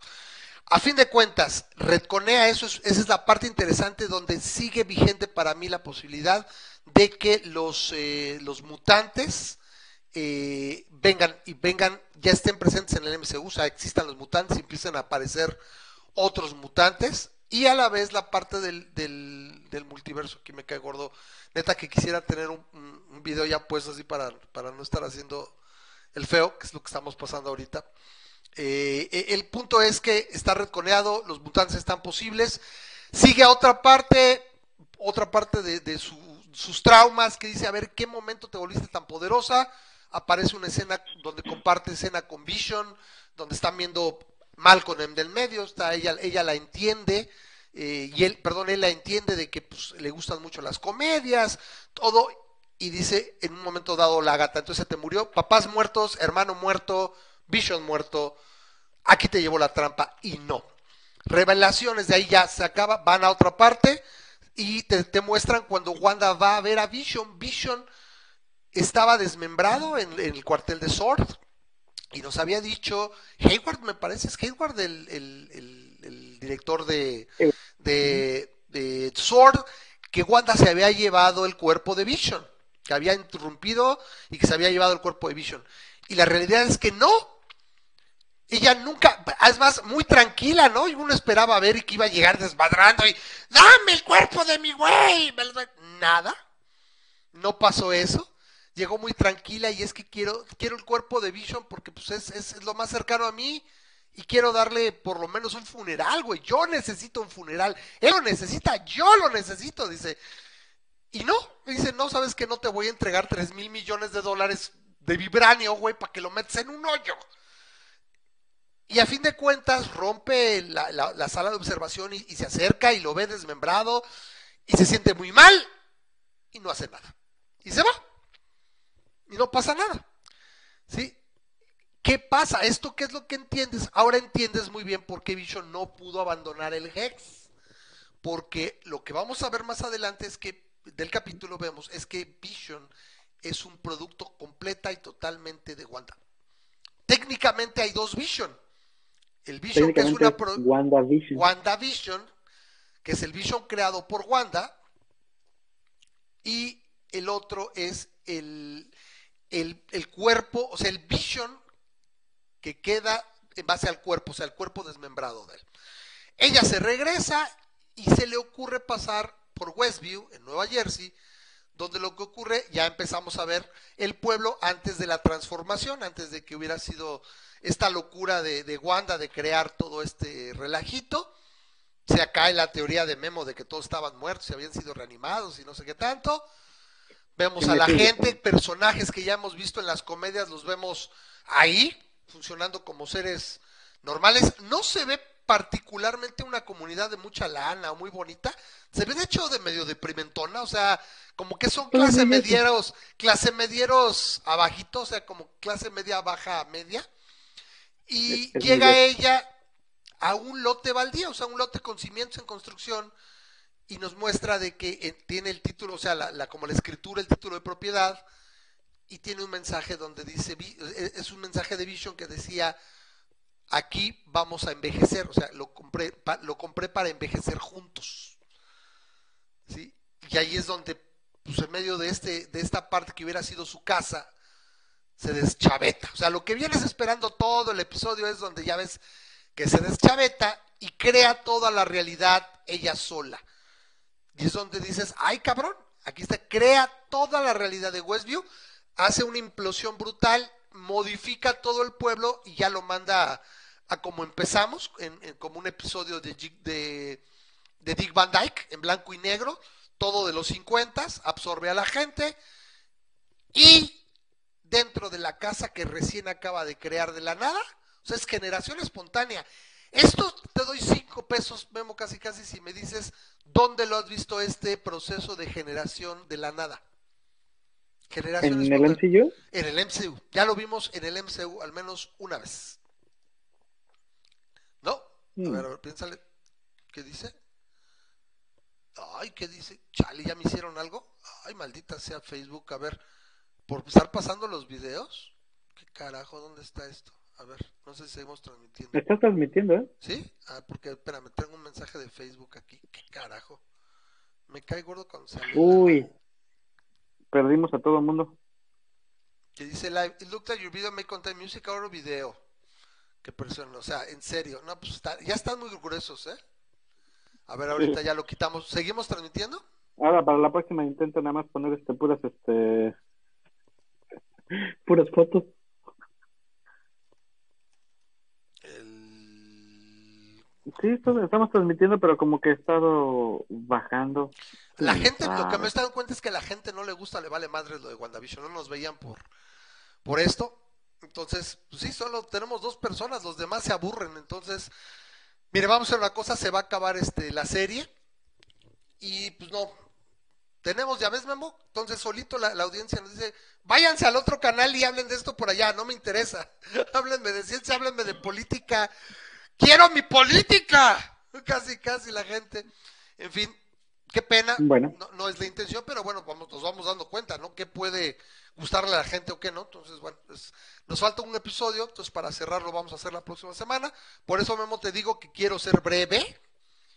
A fin de cuentas, retconea eso, es- esa es la parte interesante donde sigue vigente para mí la posibilidad de que los, eh, los mutantes eh, vengan y vengan, ya estén presentes en el MCU, o sea, existan los mutantes y empiecen a aparecer otros mutantes y a la vez la parte del, del, multiverso, que me cae gordo. Neta que quisiera tener un, video ya puesto así para, para no estar haciendo el feo, que es lo que estamos pasando ahorita. Eh, eh, el punto es que está redconeado, los mutantes están posibles. Sigue a otra parte, otra parte de, de su- sus traumas, que dice, a ver, ¿qué momento te volviste tan poderosa? Aparece una escena donde comparte escena con Vision, donde están viendo Malcolm del medio, está ella, ella la entiende, eh, y él, perdón, él la entiende de que pues, le gustan mucho las comedias, todo, y dice en un momento dado la gata, entonces se te murió, papás muertos, hermano muerto, Vision muerto, aquí te llevó la trampa, y no. Revelaciones de ahí ya se acaba, van a otra parte, y te, te muestran cuando Wanda va a ver a Vision, Vision estaba desmembrado en, en el cuartel de Sword, y nos había dicho, Hayward me parece, es Hayward el, el- el- el director de, de, de Sword, que Wanda se había llevado el cuerpo de Vision, que había interrumpido y que se había llevado el cuerpo de Vision. Y la realidad es que no. Ella nunca, es más, muy tranquila, ¿no? Y uno esperaba ver y que iba a llegar desmadrando y, dame el cuerpo de mi güey. Nada. No pasó eso llegó muy tranquila y es que quiero, quiero el cuerpo de Vision porque pues es, es, es lo más cercano a mí y quiero darle por lo menos un funeral, güey. Yo necesito un funeral. Él lo necesita, yo lo necesito, dice. Y no, dice, no, sabes que no te voy a entregar tres mil millones de dólares de vibranio, güey, para que lo metas en un hoyo. Y a fin de cuentas rompe la, la, la sala de observación y se acerca y lo ve desmembrado y se siente muy mal y no hace nada. Y se va y no pasa nada. ¿Sí? ¿Qué pasa? ¿Esto qué es lo que entiendes? Ahora entiendes muy bien por qué Vision no pudo abandonar el Hex. Porque lo que vamos a ver más adelante es que, del capítulo vemos, es que Vision es un producto completa y totalmente de Wanda. Técnicamente hay dos Vision. El Vision que es una... pro- WandaVision. WandaVision, que es el Vision creado por Wanda, y el otro es el, el, el cuerpo, o sea, el Vision que queda en base al cuerpo, o sea, el cuerpo desmembrado de él. Ella se regresa y se le ocurre pasar por Westview, en Nueva Jersey, donde lo que ocurre, ya empezamos a ver el pueblo antes de la transformación, antes de que hubiera sido esta locura de, de Wanda de crear todo este relajito. Se cae la teoría de Memo de que todos estaban muertos y habían sido reanimados y no sé qué tanto. Vemos a la gente, personajes que ya hemos visto en las comedias, los vemos ahí, funcionando como seres normales. No se ve particularmente una comunidad de mucha lana o muy bonita. Se ve de hecho de medio deprimentona, o sea, como que son clase medieros, clase medieros abajito, o sea, como clase media baja media. Y llega ella a un lote baldío, o sea, un lote con cimientos en construcción y nos muestra de que eh, tiene el título, o sea, la, como la escritura, el título de propiedad, y tiene un mensaje donde dice, vi- eh, es un mensaje de Vision que decía, aquí vamos a envejecer, o sea, lo compré, lo compré para envejecer juntos. ¿Sí? Y ahí es donde, pues en medio de, este, de esta parte que hubiera sido su casa, se deschaveta. O sea, lo que vienes esperando todo el episodio es donde ya ves que se deschaveta y crea toda la realidad ella sola. Y es donde dices, ay cabrón, aquí está, crea toda la realidad de Westview, hace una implosión brutal, modifica todo el pueblo y ya lo manda a, como empezamos, en, como un episodio de, de, de Dick Van Dyke, en blanco y negro, todo de los 50, absorbe a la gente y dentro de la casa que recién acaba de crear de la nada, o sea, es generación espontánea. Esto te doy cinco pesos, Memo, casi casi, si me dices dónde lo has visto este proceso de generación de la nada. Generación ¿En el MCU? En el MCU. Ya lo vimos en el MCU al menos una vez. ¿No? A mm. ver, a ver, piénsale. ¿Qué dice? Ay, ¿qué dice? Chale, ¿ya me hicieron algo? Ay, maldita sea Facebook. A ver, por estar pasando los videos. ¿Qué carajo? ¿Dónde está esto? A ver, no sé si seguimos transmitiendo. ¿Estás transmitiendo, eh? ¿Sí? Ah, porque, espérame, tengo un mensaje de Facebook aquí. ¿Qué carajo? Me cae gordo cuando sale. Uy, perdimos a todo el mundo. Que dice live, it looked like your video may contain music or video. Qué persona, o sea, en serio. No, pues está, ya están muy gruesos, ¿eh? A ver, ahorita ya lo quitamos. ¿Seguimos transmitiendo? Ahora, para la próxima intento nada más poner este puras, este... [LAUGHS] puras fotos. Sí, estamos transmitiendo, pero como que he estado bajando. La gente, lo que me he dado cuenta es que a la gente no le gusta, le vale madre lo de WandaVision, no nos veían por, por esto. Entonces, pues sí, solo tenemos dos personas, los demás se aburren. Entonces, mire, vamos a hacer una cosa, se va a acabar este la serie. Y pues no, tenemos, ya ves, Memo. Entonces, solito la, audiencia nos dice, váyanse al otro canal y hablen de esto por allá, no me interesa. [LAUGHS] háblenme de ciencia, háblenme de política quiero mi política. [LAUGHS] Casi, casi la gente. En fin, qué pena. Bueno. No, es la intención, pero bueno, vamos, nos vamos dando cuenta, ¿no? ¿Qué puede gustarle a la gente o qué no? Entonces, bueno, pues, nos falta un episodio, entonces para cerrarlo vamos a hacer la próxima semana. Por eso, Memo, te digo que quiero ser breve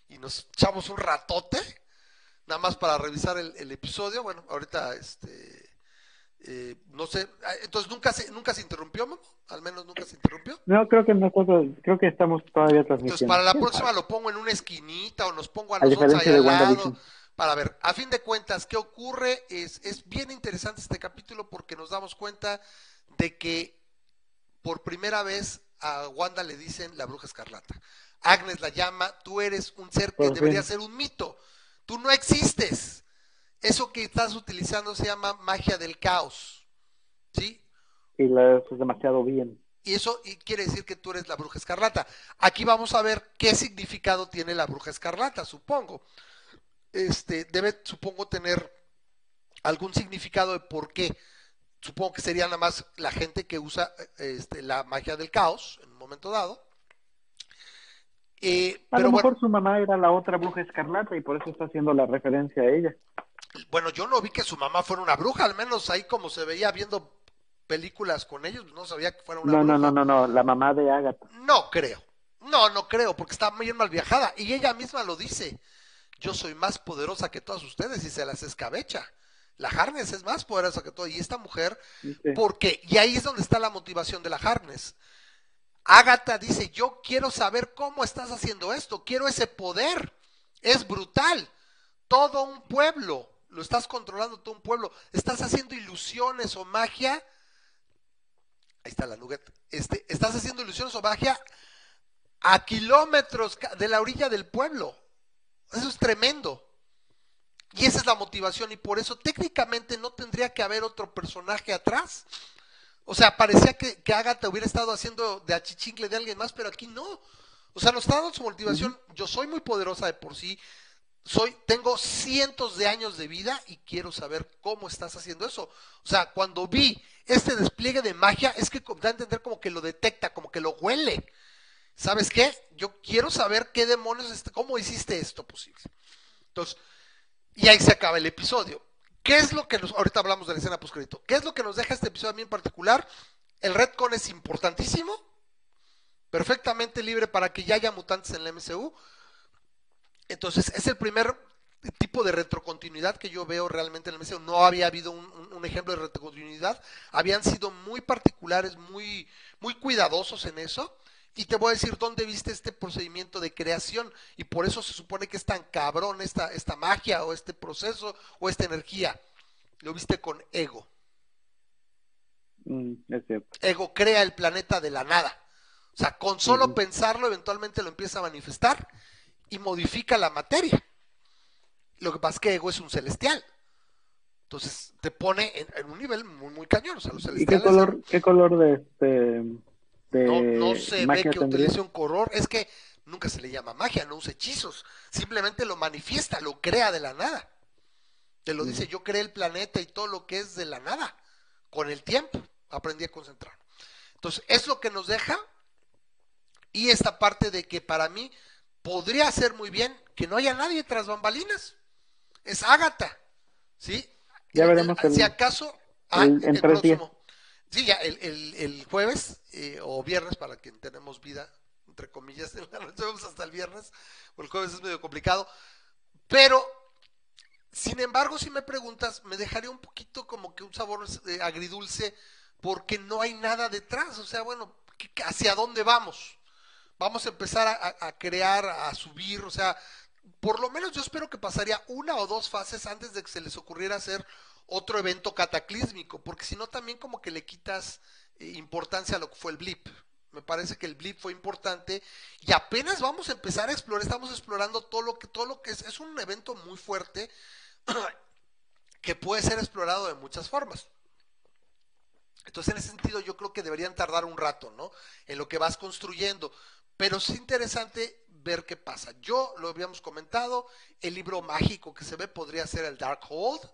y nos echamos un ratote, nada más para revisar el, el episodio. Bueno, ahorita, este eh, no sé, ah, entonces nunca se, nunca se interrumpió, Al menos nunca se interrumpió. No, creo que nosotros, creo que estamos todavía transmitiendo. Entonces para la próxima lo pongo en una esquinita o nos pongo a nosotros ahí al lado para ver. A fin de cuentas, ¿qué ocurre? Es, es bien interesante este capítulo porque nos damos cuenta de que por primera vez a Wanda le dicen la bruja escarlata. Agnes la llama, tú eres un ser que debería ser un mito. Tú no existes. Eso que estás utilizando se llama magia del caos. ¿Sí? Y lo es demasiado bien. Y eso y quiere decir que tú eres la bruja escarlata. Aquí vamos a ver qué significado tiene la bruja escarlata, supongo. Este, debe, supongo, tener algún significado de por qué. Supongo que sería nada más la gente que usa este, la magia del caos en un momento dado. Eh, a lo mejor su mamá era la otra bruja escarlata y por eso está haciendo la referencia a ella bueno, yo no vi que su mamá fuera una bruja, al menos ahí como se veía viendo películas con ellos, no sabía que fuera una bruja. No, no, no, no, la mamá de Agatha. No creo. No, no creo, porque está muy mal viajada. Y ella misma lo dice. Yo soy más poderosa que todas ustedes y se las escabecha. La Harness es más poderosa que todo. Y esta mujer, porque, y ahí es donde está la motivación de la Harness. Agatha dice, yo quiero saber cómo estás haciendo esto, quiero ese poder. Es brutal. Todo un pueblo lo estás controlando todo un pueblo, estás haciendo ilusiones o magia. Ahí está la nugget. Este, estás haciendo ilusiones o magia a kilómetros de la orilla del pueblo. Eso es tremendo. Y esa es la motivación y por eso técnicamente no tendría que haber otro personaje atrás. O sea, parecía que, que Agatha hubiera estado haciendo de achichincle de alguien más, pero aquí no. O sea, nos está dando su motivación. Yo soy muy poderosa de por sí soy, tengo cientos de años de vida y quiero saber cómo estás haciendo eso. O sea, cuando vi este despliegue de magia, es que da a entender como que lo detecta, como que lo huele. ¿Sabes qué? Yo quiero saber qué demonios, cómo hiciste esto posible. Entonces, y ahí se acaba el episodio. ¿Qué es lo que nos, ahorita hablamos de la escena postcrédito, ¿qué es lo que nos deja este episodio a mí en particular? El retcon es importantísimo, perfectamente libre para que ya haya mutantes en la MCU, entonces, es el primer tipo de retrocontinuidad que yo veo realmente en el MCU. No había habido un, ejemplo de retrocontinuidad. Habían sido muy particulares, muy, muy cuidadosos en eso. y te voy a decir dónde viste este procedimiento de creación y por eso se supone que es tan cabrón esta, esta magia o este proceso o esta energía. Lo viste con ego. Mm, es cierto. Ego crea el planeta de la nada. O sea, con solo pensarlo eventualmente lo empieza a manifestar y modifica la materia. Lo que pasa es que ego es un celestial. Entonces te pone en, un nivel muy, muy cañón. O sea, los ¿Y qué color, qué color de este no, no se ve que utilice un color, es que nunca se le llama magia, no usa hechizos, simplemente lo manifiesta, lo crea de la nada. Te lo dice, yo creé el planeta y todo lo que es de la nada, con el tiempo, aprendí a concentrar. Entonces, es lo que nos deja y esta parte de que para mí podría ser muy bien que no haya nadie tras bambalinas. Es Ágata, ¿sí? Ya veremos. si acaso, ah, el, próximo. Sí, ya el, el, el jueves eh, o viernes, para quien tenemos vida, entre comillas, [LAUGHS] vemos hasta el viernes, o el jueves es medio complicado, pero sin embargo, si me preguntas, me dejaría un poquito como que un sabor eh, agridulce porque no hay nada detrás, o sea, bueno, ¿hacia dónde vamos? Vamos a empezar a, crear, a subir, o sea, por lo menos yo espero que pasaría una o dos fases antes de que se les ocurriera hacer otro evento cataclísmico, porque si no también como que le quitas eh, importancia a lo que fue el blip. Me parece que el blip fue importante y apenas vamos a empezar a explorar, estamos explorando todo lo que todo lo que es es un evento muy fuerte [CLEARS THROAT] que puede ser explorado de muchas formas. Entonces, en ese sentido, yo creo que deberían tardar un rato, ¿no? En lo que vas construyendo. Pero es interesante ver qué pasa. Yo lo habíamos comentado, el libro mágico que se ve podría ser el Dark Hold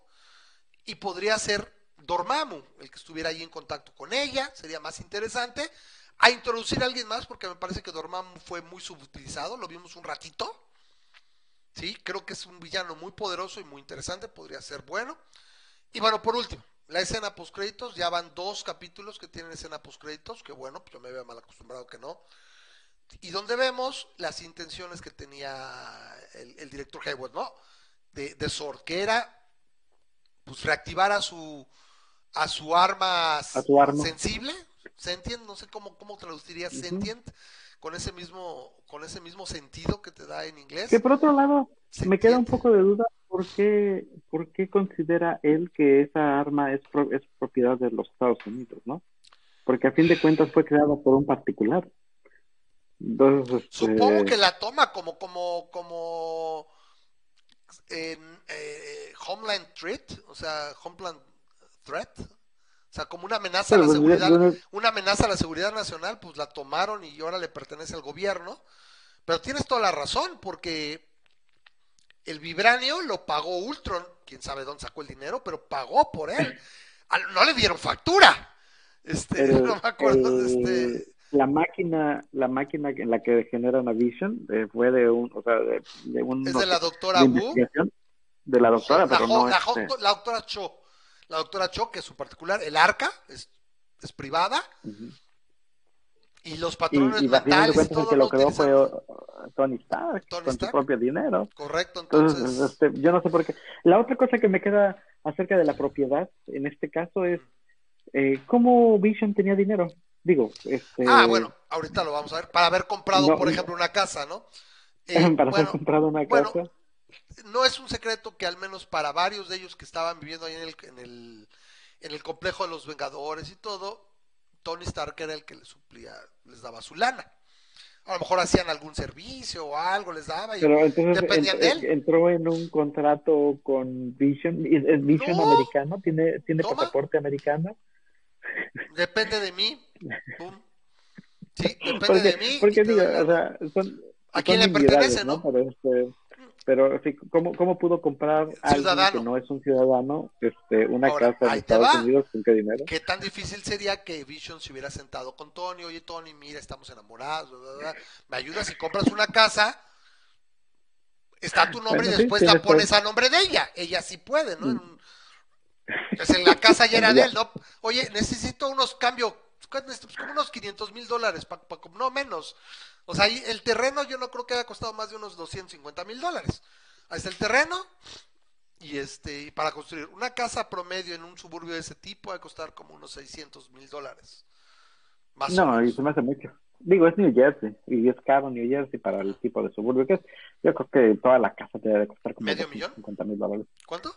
y podría ser Dormammu, el que estuviera ahí en contacto con ella, sería más interesante. A introducir a alguien más, porque me parece que Dormammu fue muy subutilizado, lo vimos un ratito. Sí, creo que es un villano muy poderoso y muy interesante, podría ser bueno. Y bueno, por último, la escena post créditos, ya van dos capítulos que tienen escena post créditos, que bueno, pues yo me veo mal acostumbrado que no. Y donde vemos las intenciones que tenía el, director Haywood, ¿no? De, de Sword, que era pues reactivar a su a su arma, sensible, sentient, no sé cómo, cómo traduciría sentient, con ese mismo, con ese mismo sentido que te da en inglés. Que por otro lado, me queda un poco de duda por qué, por qué considera él que esa arma es, es propiedad de los Estados Unidos, ¿no? Porque a fin de cuentas fue creada por un particular. Entonces, este, Supongo que la toma como, como, como en eh, Homeland Threat, o sea, Homeland Threat, o sea, como una amenaza a la pues, seguridad, una amenaza a la seguridad nacional, pues la tomaron y ahora le pertenece al gobierno. Pero tienes toda la razón, porque el vibranio lo pagó Ultron, quién sabe dónde sacó el dinero, pero pagó por él. [LAUGHS] No le dieron factura. Este, [LAUGHS] no me acuerdo de este la máquina, la máquina en la que generan a Vision eh, fue de un, o sea, de, un es de la doctora Wu, de la doctora, pero no la, la, doctora Cho, la doctora Cho que es su particular, el arca es, es privada. Y los patrones y, mentales y todo el que lo, creó fue Tony Stark con su propio dinero. Correcto, entonces, este, yo no sé por qué. La otra cosa que me queda acerca de la propiedad en este caso es eh, cómo Vision tenía dinero. Digo, este... Ah, bueno, ahorita lo vamos a ver. Para haber comprado, por ejemplo, una casa, ¿no? [LAUGHS] Eh, para haber comprado una casa. No es un secreto que al menos para varios de ellos que estaban viviendo ahí en el, en el, en el complejo de los Vengadores y todo, Tony Stark era el que les suplía, les daba su lana. A lo mejor hacían algún servicio o algo, les daba y dependían de él. Entró en un contrato con Vision, ¿es Vision americano? ¿Tiene, tiene pasaporte americano? Depende de mí. Sí, depende de mí. Porque digo, o sea, son, ¿A quién le pertenece, no? Pero, este, pero ¿cómo, ¿cómo pudo comprar alguien que no es un ciudadano este, una casa en Estados Unidos con qué dinero? ¿Qué tan difícil sería que Vision se hubiera sentado con Tony? Oye, Tony, mira, estamos enamorados, ¿me ayudas si compras una casa? Está tu nombre y después la pones a nombre de ella. Ella sí puede, ¿no? Mm. Pues en la casa ya era de él, ¿no? Oye, necesito unos cambios, pues como unos 500 mil dólares, no menos. O sea, el terreno yo no creo que haya costado más de unos 250 mil dólares. Ahí está el terreno. Y este, para construir una casa promedio en un suburbio de ese tipo va a costar como unos 600 mil dólares. no, y se me hace mucho. Digo, es New Jersey y es caro New Jersey para el tipo de suburbio que es. Yo creo que toda la casa te debe costar como ¿Medio millón? 250 mil dólares. ¿Cuánto?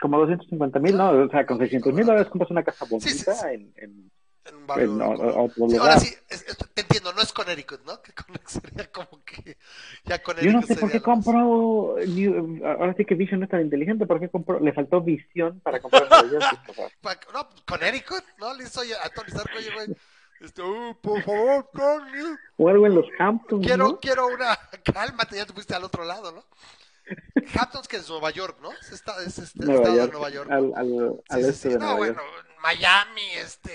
Como 250 mil, ¿no? O sea, con 600 mil dólares compras una casa bonita Sí, sí, sí. en, en, En un barrio. en o- como- otro lugar. ahora sí, es- es- te entiendo, no es Connecticut, ¿no? Que Connecticut [LAUGHS] sería como que ya Yo Connecticut no sé por qué compró, New- ahora sí que Vision no es tan inteligente, ¿por qué compró? Le faltó visión para comprar sea, Pa- No, Connecticut, ¿no? Le hizo a Tony Stark, oye, güey. Este, "Oh, por [LAUGHS] favor, Tony. O algo en los Hamptons, Quiero, ¿no? quiero una. [LAUGHS] Cálmate, ya te fuiste al otro lado, ¿no? Hamptons, que es Nueva York, ¿no? Es, esta- es este, Nueva estado York, de Nueva York. al, al, al sí, este sí. de No, Nueva bueno, York. Miami, este,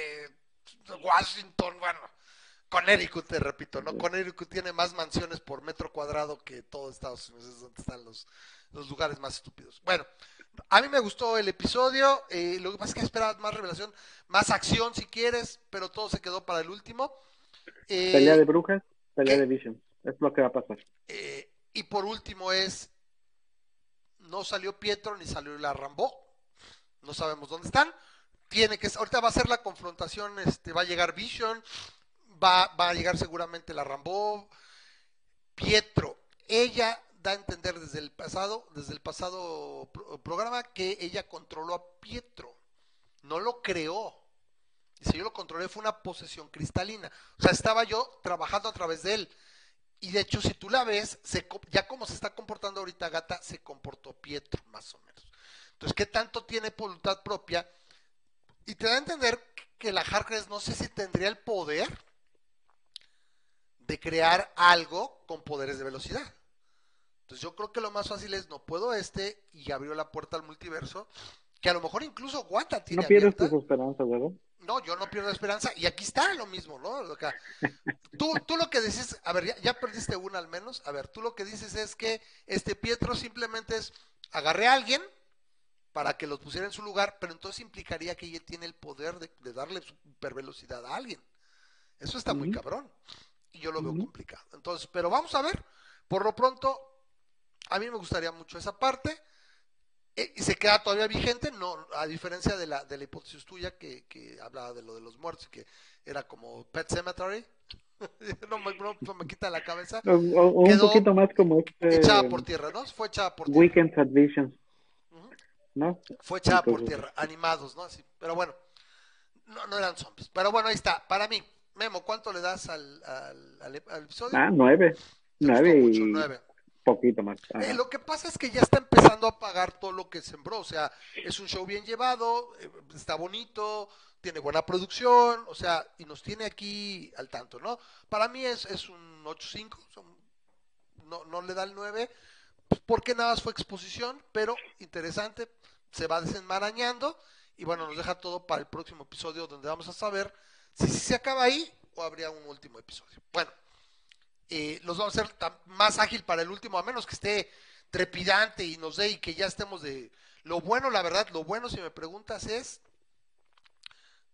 Washington, bueno, Connecticut, te repito, ¿no? Connecticut tiene más mansiones por metro cuadrado que todo Estados Unidos, es donde están los, los lugares más estúpidos. Bueno, a mí me gustó el episodio, eh, lo que pasa es que esperaba más revelación, más acción si quieres, pero todo se quedó para el último. Eh, Pelea de brujas, pelea ¿qué? de Vision. Es lo que va a pasar. eh, y por último es, no salió Pietro ni salió la Rambó, no sabemos dónde están. Tiene que, ahorita va a ser la confrontación, este, va a llegar Vision, va, va a llegar seguramente la Rambó, Pietro. Ella da a entender desde el pasado, desde el pasado pro- programa que ella controló a Pietro, no lo creó. Dice, yo lo controlé, fue una posesión cristalina. O sea, estaba yo trabajando a través de él. Y de hecho, si tú la ves, ya como se está comportando ahorita Gata, se comportó Pietro, más o menos. Entonces, ¿qué tanto tiene voluntad propia? Y te da a entender que la Harkness no sé si tendría el poder de crear algo con poderes de velocidad. Entonces yo creo que lo más fácil es no puedo este y abrió la puerta al multiverso, que a lo mejor incluso Wanda tiene No pierdes abierta. tus esperanzas, ¿verdad? No, yo no pierdo esperanza. Y aquí está lo mismo, ¿no? O sea, tú, tú lo que dices, a ver, ya, ya perdiste una al menos. A ver, tú lo que dices es que este Pietro simplemente es agarré a alguien para que los pusiera en su lugar, pero entonces implicaría que ella tiene el poder de, de darle supervelocidad a alguien. Eso está muy cabrón. Y yo lo veo complicado. Entonces, pero vamos a ver. Por lo pronto, a mí me gustaría mucho esa parte. Eh, y se queda todavía vigente, no, a diferencia de la, de la hipótesis tuya que, que hablaba de lo de los muertos, que era como Pet Cemetery. [LAUGHS] no, me, no- no me quita la cabeza. O, [LAUGHS] un poquito más como este Echada por tierra, ¿no? Fue echada por tierra. Weekends at Visions, Ujú. ¿No? Fue echada por tierra, animados, ¿no? Así, pero bueno, no, no eran zombies. Pero bueno, ahí está. Para mí, Memo, ¿cuánto le das al, al, al- al episodio? Ah, nueve. ¿Te gustó Nueve mucho? y Nueve. poquito más. Eh, lo que pasa es que ya está empezando a pagar todo lo que sembró. O sea, es un show bien llevado, eh, está bonito, tiene buena producción, o sea, y nos tiene aquí al tanto, ¿no? Para mí es, es un 8-5, son- no, no le da el 9, pues, porque nada más fue exposición, pero interesante, se va desenmarañando y bueno, nos deja todo para el próximo episodio donde vamos a saber si, se acaba ahí o habría un último episodio. Bueno, eh, los vamos a hacer más ágil para el último, a menos que esté trepidante y nos dé y que ya estemos de... Lo bueno, la verdad, lo bueno si me preguntas es,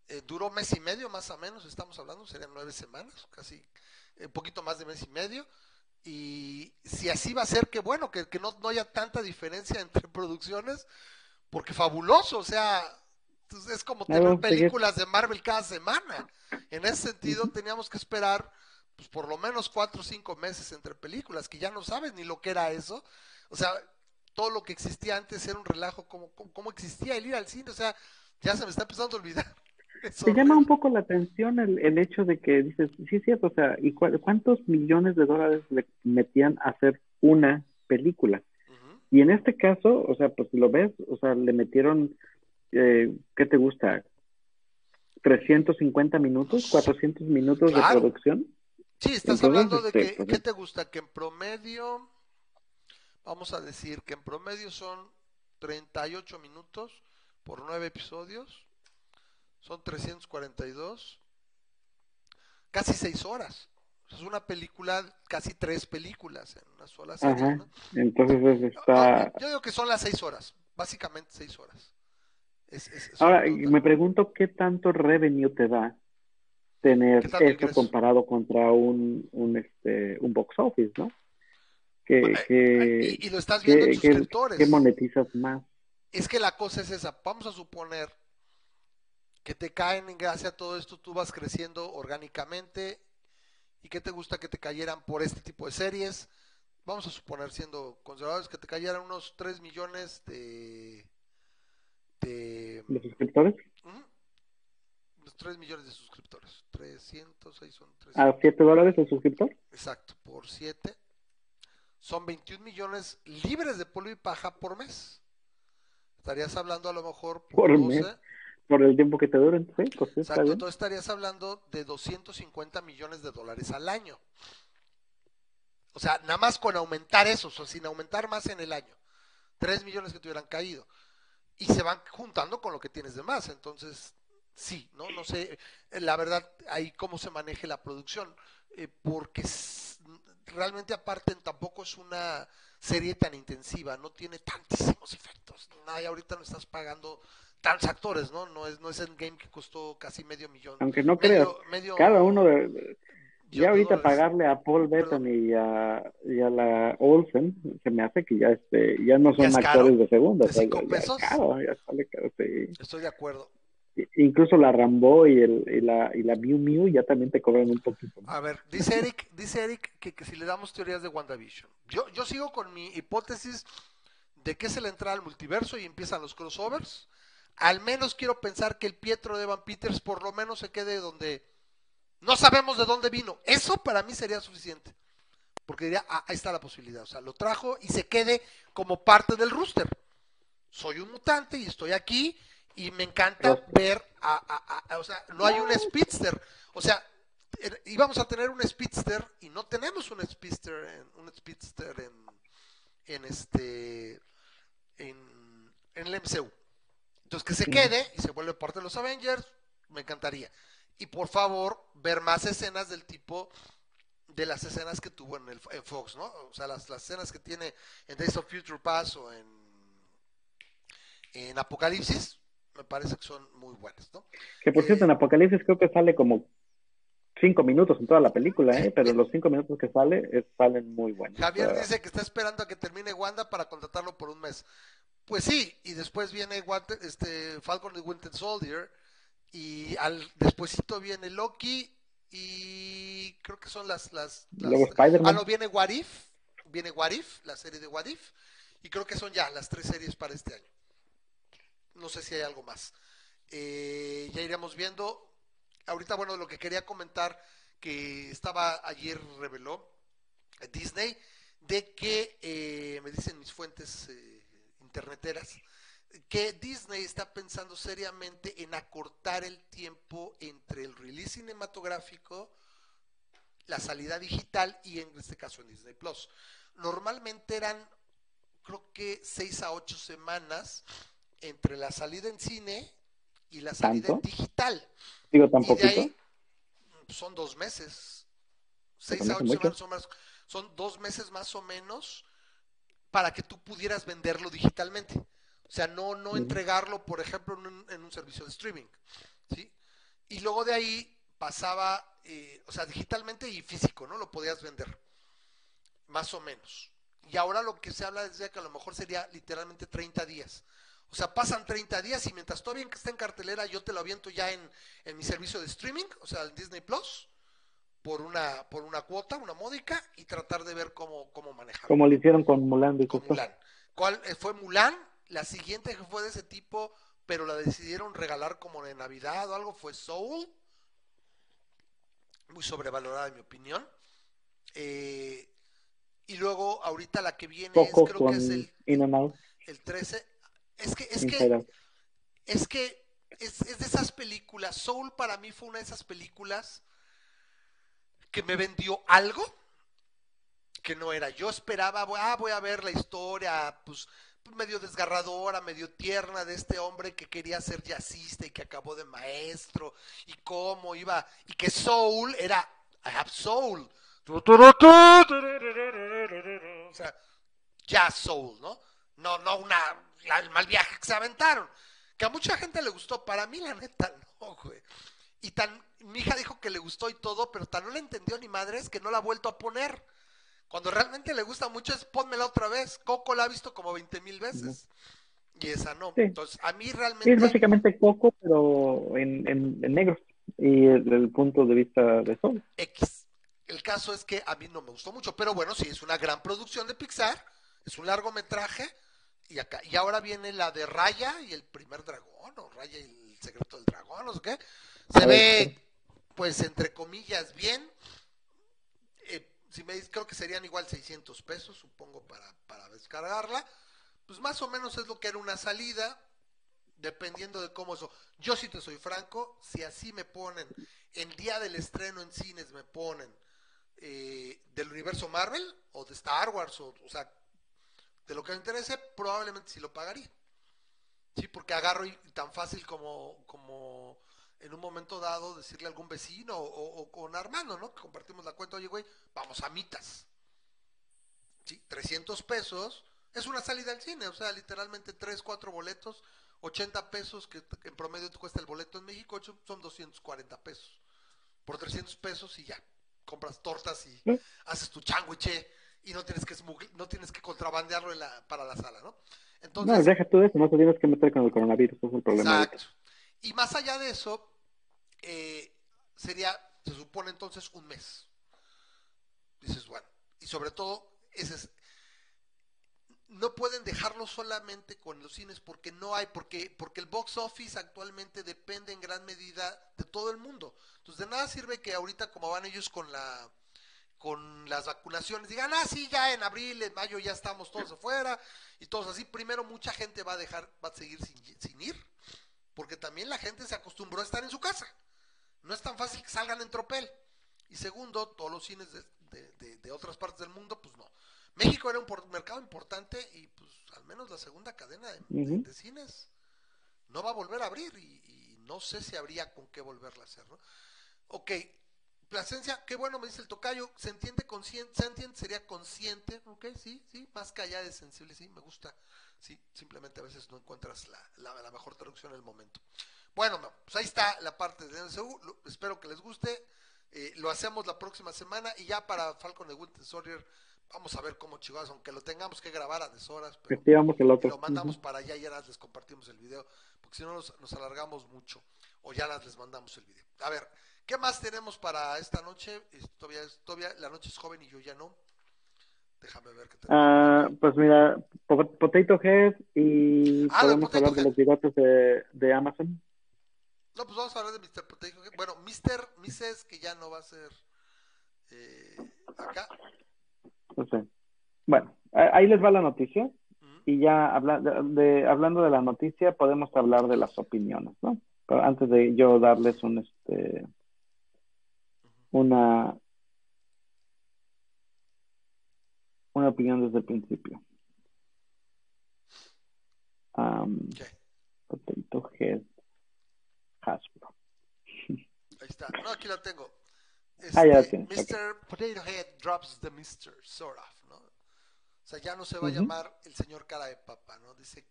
eh, duró mes y medio más o menos, estamos hablando, serían nueve semanas, casi eh, un poquito más de mes y medio. Y si así va a ser, que bueno, que, que no, no haya tanta diferencia entre [LAUGHS] producciones, porque fabuloso, o sea, pues, es como tener sí, películas de Marvel cada semana. En ese sentido, teníamos que esperar pues por lo menos cuatro o cinco meses entre películas, que ya no sabes ni lo que era eso. O sea, todo lo que existía antes era un relajo, como, como, como existía el ir al cine, o sea, ya se me está empezando a olvidar. Te llama un poco la atención el, el hecho de que dices, sí es cierto, o sea, ¿y cuál- cuántos millones de dólares le metían a hacer una película? Y en este caso, o sea, pues si lo ves, o sea, le metieron, eh, ¿qué te gusta? 350 minutos, 400 minutos Claro. de producción. Sí, estás Entonces, hablando de este, que, pues, ¿qué te gusta? Que en promedio, vamos a decir que en promedio son 38 minutos por nueve episodios, son 342, casi seis horas. Es una película, casi tres películas en una sola serie, Ajá. ¿no? Entonces está... no, yo digo que son las seis horas, básicamente seis horas. Es- es- es Ahora, me pregunto qué tanto revenue te da tener ¿Qué tanto eso ingreso? comparado contra un, un, este, un box office, ¿no? Que, Eh, que, y, y lo estás viendo en que, suscriptores. que monetizas más. Es que la cosa es esa. Vamos a suponer que te caen en gracia todo esto, tú vas creciendo orgánicamente ¿Y qué te gusta que te cayeran por este tipo de series? Vamos a suponer, siendo conservadores, que te cayeran unos 3 millones de... ¿De, suscriptores? Unos 3 millones de suscriptores. 300, 6 son 300. ¿A 7 dólares el suscriptor? Exacto, por 7. Son 21 millones libres de polvo y paja por mes. Estarías hablando a lo mejor por, por 12. Mes por el tiempo que te duren, sí, pues sí, Exacto, entonces estarías hablando de 250 millones de dólares al año. O sea, nada más con aumentar eso, o sea, sin aumentar más en el año. 3 millones que te hubieran caído. Y se van juntando con lo que tienes de más. Entonces, sí, ¿no? No sé, la verdad, ahí cómo se maneje la producción. Eh, porque realmente aparte tampoco es una serie tan intensiva, no tiene tantísimos efectos. Nadie ahorita no estás pagando tantos actores, ¿no? No es, no es Endgame que costó casi medio millón. Aunque no creas, cada uno de... ya ahorita pagarle a Paul Bettany y a, y a la Olsen, se me hace que ya este ya no son actores de segunda. ¿De cinco pesos? sí. Estoy de acuerdo. Incluso la Rambo y, el, y la y la Mew Mew ya también te cobran un poquito. A ver, dice Eric, dice Eric que, que si le damos teorías de WandaVision. Yo, yo sigo con mi hipótesis de que se le entra al multiverso y empiezan los crossovers al menos quiero pensar que el Pietro de Evan Peters por lo menos se quede donde no sabemos de dónde vino. Eso para mí sería suficiente. Porque diría, ah, ahí está la posibilidad. O sea, lo trajo y se quede como parte del rooster. Soy un mutante y estoy aquí y me encanta ver a, o sea, no hay un speedster. O sea, íbamos a tener un speedster y no tenemos un speedster en, un speedster en, en este en, en el MCU. Entonces que se quede y se vuelve parte de los Avengers, me encantaría. Y por favor, ver más escenas del tipo de las escenas que tuvo en, el, Fox, ¿no? O sea, las, escenas que tiene en Days of Future Past o en, en Apocalipsis, me parece que son muy buenas, ¿no? Que por cierto, en eh, Apocalipsis creo que sale como cinco minutos en toda la película, ¿eh? pero los cinco minutos que sale salen muy buenos. Javier dice que está esperando a que termine Wanda para contratarlo por un mes. Pues sí, y después viene este Falcon y Winter Soldier y al despuésito viene Loki y creo que son las las, ah no viene What If, viene What If, la serie de What If y creo que son ya las tres series para este año. No sé si hay algo más. Eh, ya iremos viendo. Ahorita bueno lo que quería comentar que estaba ayer reveló Disney de que eh, me dicen mis fuentes eh, interneteras, que Disney está pensando seriamente en acortar el tiempo entre el release cinematográfico, la salida digital y en este caso en Disney Plus. Normalmente eran, creo que seis a ocho semanas entre la salida en cine y la salida en digital. Digo, tampoco. son dos meses. Seis a ocho semanas son, más, son dos meses más o menos para que tú pudieras venderlo digitalmente. O sea, no, no entregarlo, por ejemplo, en un, servicio de streaming. ¿sí? Y luego de ahí pasaba, eh, o sea, digitalmente y físico, ¿no? Lo podías vender. Más o menos. Y ahora lo que se habla es de que a lo mejor sería literalmente 30 días. O sea, pasan 30 días y mientras todavía está en cartelera, yo te lo aviento ya en, en mi servicio de streaming, o sea, en Disney Plus por una, por una cuota, una módica, y tratar de ver cómo, cómo manejar. Como lo hicieron con Mulan. Con Mulan. ¿Cuál eh, fue Mulan? La siguiente que fue de ese tipo, pero la decidieron regalar como de Navidad o algo, fue Soul. Muy sobrevalorada en mi opinión. Eh, y luego ahorita la que viene es, creo que es el, el 13. Es que, es que, es que es, es de esas películas. Soul para mí fue una de esas películas que me vendió algo que no era. Yo esperaba, ah, voy a ver la historia, pues, medio desgarradora, medio tierna de este hombre que quería ser jazzista y que acabó de maestro y cómo iba, y que soul era, I have soul. O sea, jazz soul, ¿no? No, no una, el mal viaje que se aventaron. Que a mucha gente le gustó, para mí la neta no, güey. Y tan, mi hija dijo que le gustó y todo, pero tan no le entendió ni madres que no la ha vuelto a poner. Cuando realmente le gusta mucho es pónmela otra vez. Coco la ha visto como 20 mil veces. Y esa no. Entonces, a mí realmente. es básicamente Coco, pero en, en, negro. Y desde el punto de vista de Sol. X. El caso es que a mí no me gustó mucho, pero bueno, sí, es una gran producción de Pixar, es un largometraje, y acá, y ahora viene la de Raya y el primer dragón, o Raya y el secreto del dragón, no sé qué. Se ve, pues, entre comillas, bien. Eh, si me dices, creo que serían igual 600 pesos, supongo, para, para descargarla. Pues más o menos es lo que era una salida, dependiendo de cómo eso. Yo sí te soy franco, si así me ponen, el día del estreno en cines me ponen eh, del universo Marvel o de Star Wars, o, o, sea, de lo que me interese, probablemente sí lo pagaría. Sí, porque agarro y, tan fácil como, como en un momento dado decirle a algún vecino o, o, con Armando, ¿no? Que compartimos la cuenta, oye, güey, vamos a mitas. Sí, 300 pesos es una salida al cine, o sea, literalmente 3, 4 boletos, 80 pesos, que en promedio te cuesta el boleto en México, son 240 pesos. Por 300 pesos y ya, compras tortas y ¿Sí? haces tu changuiche y no tienes que no tienes que contrabandearlo en la, para la sala, ¿no? Entonces, no, deja tú eso, no te tienes que meter con el coronavirus, es el problema. Exacto. Y más allá de eso, eh, sería, se supone entonces, un mes. Dices, bueno, y sobre todo, ese es, no pueden dejarlo solamente con los cines porque no hay, porque, porque el box office actualmente depende en gran medida de todo el mundo. Entonces de nada sirve que ahorita como van ellos con la con las vacunaciones, digan, ah, sí, ya en abril, en mayo ya estamos todos afuera y todos así. Primero mucha gente va a dejar, va a seguir sin, sin ir, porque también la gente se acostumbró a estar en su casa. No es tan fácil que salgan en tropel. Y segundo, todos los cines de, de, de, de otras partes del mundo, pues no. México era un mercado importante y pues al menos la segunda cadena de, uh -huh. de, de cines no va a volver a abrir y, y, no sé si habría con qué volverla a hacer, ¿no? Ok, Plasencia, qué bueno me dice el tocayo, se entiende consciente, se entiende, sería consciente, ok, sí, sí, más que allá de sensible, sí, me gusta, sí, simplemente a veces no encuentras la, la, la mejor traducción en el momento. Bueno, pues ahí está la parte de NSU, espero que les guste, eh, lo hacemos la próxima semana y ya para Falcon de Winter Soldier vamos a ver cómo chicos, aunque lo tengamos que grabar a deshoras, pero el otro. lo mandamos uh -huh. para allá y ya les compartimos el video, porque si no nos, nos, alargamos mucho, o ya las les mandamos el video. A ver, ¿qué más tenemos para esta noche? Todavía, todavía la noche es joven y yo ya no. Déjame ver qué tenemos. Uh, pues mira, Potato Head y ah, podemos hablar Head. de los bigotes de, de, Amazon. No, pues vamos a hablar de Mr. Potato Head. Bueno, Mr. Mrs. que ya no va a ser eh, acá. No sé. Bueno, ahí les va la noticia. Uh -huh. Y ya habla, de, de, hablando de la noticia, podemos hablar de las opiniones, ¿no? Pero antes de yo darles un este una una opinión desde el principio. Um. Potato Head Hasbro. Ahí está. No, aquí la tengo. Este, ah, ya Mr. Okay. Potato Head drops the Mr. Sort of, ¿no? O sea, ya no se va uh -huh. a llamar el señor cara de papa, ¿no? Dice,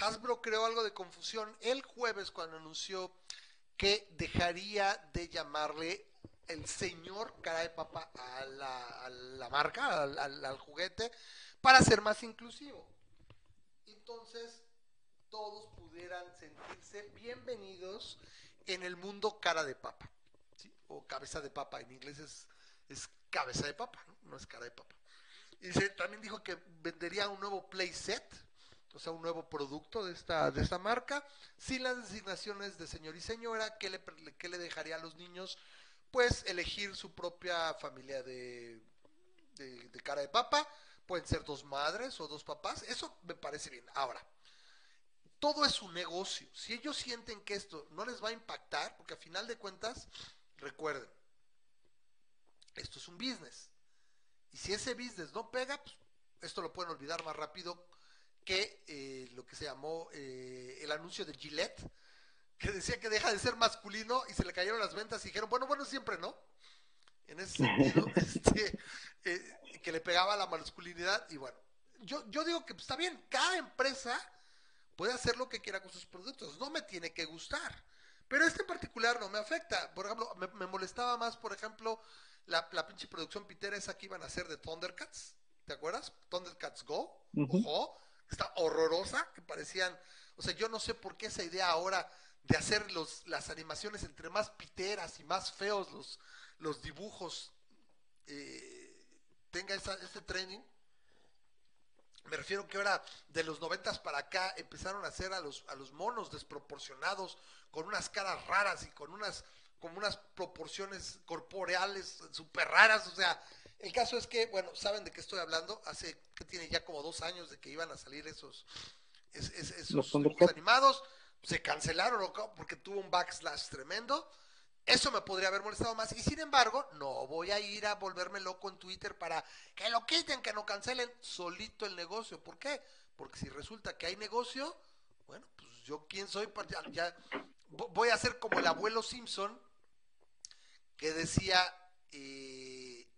Hasbro creó algo de confusión el jueves cuando anunció que dejaría de llamarle el señor cara de papa a la, a la marca, al, juguete, para ser más inclusivo. Entonces, todos pudieran sentirse bienvenidos en el mundo cara de papa o cabeza de papa, en inglés es, es cabeza de papa, ¿no? es cara de papa. Y dice, también dijo que vendería un nuevo playset, o sea, un nuevo producto de esta, de esta marca, sin las designaciones de señor y señora, que le, que le dejaría a los niños, pues, elegir su propia familia de, de, cara de papa, pueden ser dos madres o dos papás, eso me parece bien. Ahora, todo es un negocio. Si ellos sienten que esto no les va a impactar, porque a final de cuentas, Recuerden, esto es un business. Y si ese business no pega, pues esto lo pueden olvidar más rápido que eh, lo que se llamó eh, el anuncio de Gillette, que decía que deja de ser masculino y se le cayeron las ventas y dijeron, bueno, bueno, siempre no. En ese sentido, [LAUGHS] este, eh, que le pegaba la masculinidad y bueno, yo, yo digo que pues, está bien, cada empresa puede hacer lo que quiera con sus productos, no me tiene que gustar. Pero este en particular no me afecta. Por ejemplo, me, me molestaba más, por ejemplo, la, la, pinche producción pitera esa que iban a hacer de Thundercats. ¿Te acuerdas? Thundercats Go. Uh -huh. Ojo, está horrorosa, que parecían. O sea, yo no sé por qué esa idea ahora de hacer los, las animaciones entre más piteras y más feos los, los dibujos. eh, tenga este training. Me refiero que ahora de los noventas para acá empezaron a hacer a los, a los monos desproporcionados, con unas caras raras y con unas, como unas proporciones corporeales súper raras. O sea, el caso es que, bueno, ¿saben de qué estoy hablando? Hace que tiene ya como dos años de que iban a salir esos, esos dibujos animados. Se cancelaron porque tuvo un backslash tremendo. Eso me podría haber molestado más. Y sin embargo, no voy a ir a volverme loco en Twitter para que lo quiten, que no cancelen solito el negocio. ¿Por qué? Porque si resulta que hay negocio, bueno, pues yo quién soy para ya, voy a ser como el abuelo Simpson que decía, eh,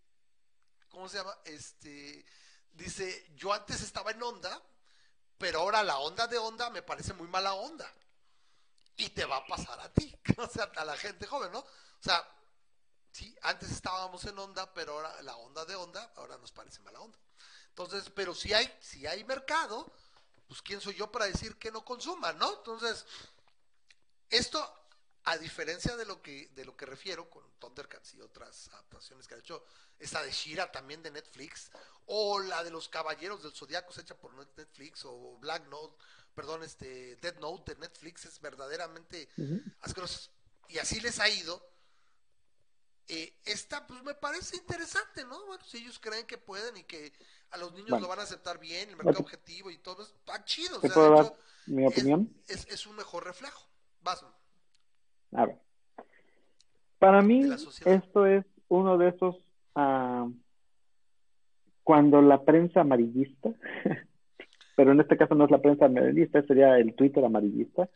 ¿cómo se llama? Este, dice, yo antes estaba en onda, pero ahora la onda de onda me parece muy mala onda y te va a pasar a ti, [LAUGHS] o sea, a la gente joven, ¿no? O sea, sí, antes estábamos en onda, pero ahora la onda de onda, ahora nos parece mala onda. Entonces, pero si hay, si hay mercado, pues quién soy yo para decir que no consuma, ¿no? Entonces, esto, a diferencia de lo que, de lo que refiero con Thundercats y otras adaptaciones que ha hecho, esa de Shira también de Netflix, o la de los Caballeros del Zodiaco hecha por Netflix, o Black Note, perdón, este Dead Note de Netflix es verdaderamente asqueroso. Y así les ha ido. Eh, esta, pues me parece interesante, ¿no? Bueno, si ellos creen que pueden y que a los niños lo van a aceptar bien, el mercado objetivo y todo, está chido. mi opinión? Es, un mejor reflejo. Vas. A ver. Para mí, esto es uno de esos. Ah, cuando la prensa amarillista [LAUGHS] pero en este caso no es la prensa amarillista, sería el Twitter amarillista,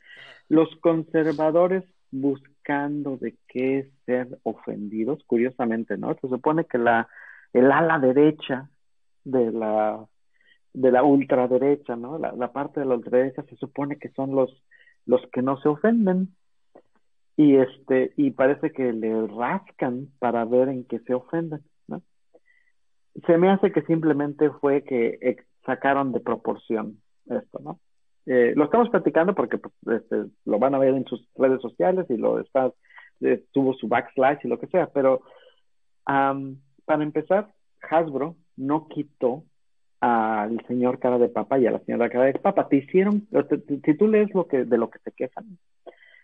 los conservadores buscando de qué ser ofendidos, curiosamente, ¿no? Se supone que la, el ala derecha de la, de la ultraderecha, ¿no? La, la parte de la ultraderecha se supone que son los, los que no se ofenden, y este y parece que le rascan para ver en qué se ofenden ¿no? se me hace que simplemente fue que sacaron de proporción esto, ¿no? Eh, lo estamos platicando porque pues, este, lo van a ver en sus redes sociales y lo está, eh, tuvo su backslash y lo que sea, pero para empezar, Hasbro no quitó al señor cara de papa y a la señora cara de papa. Te hicieron, si tú lees lo que, de lo que te quejan,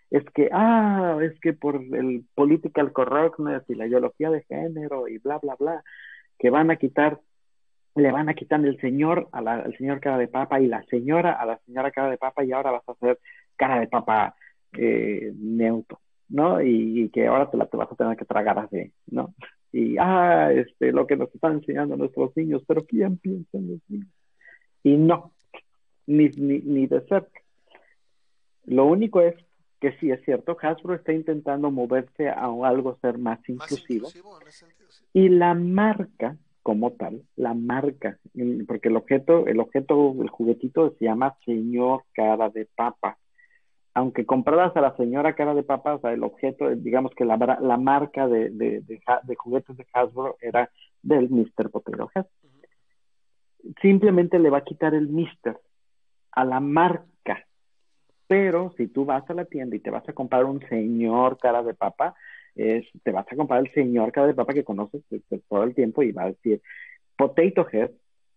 es que, ah, es que por el political correctness y la ideología de género y bla, bla, bla, que van a quitar le van a quitar el señor a la, al señor cara de papa y la señora a la señora cara de papa y ahora vas a hacer cara de papa eh, neutro, ¿no? Y, que ahora te la te vas a tener que tragar así, ¿no? Y, ah, este, lo que nos están enseñando nuestros niños, pero ¿quién piensa en los niños? Y no, ni, ni, ni de cerca. Lo único es que sí es cierto, Hasbro está intentando moverse a algo ser más inclusivo. Y la marca como tal, la marca, porque el objeto, el objeto, el juguetito se llama señor cara de papa. Aunque compradas a la señora cara de papa, o sea, el objeto, digamos que la, la marca de, de, de, juguetes de Hasbro era del Mr. Potato. Simplemente le va a quitar el Mr. a la marca. Pero si tú vas a la tienda y te vas a comprar un señor cara de papa, es, te vas a comprar el señor cara de papa que conoces todo el tiempo y va a decir Potato Head,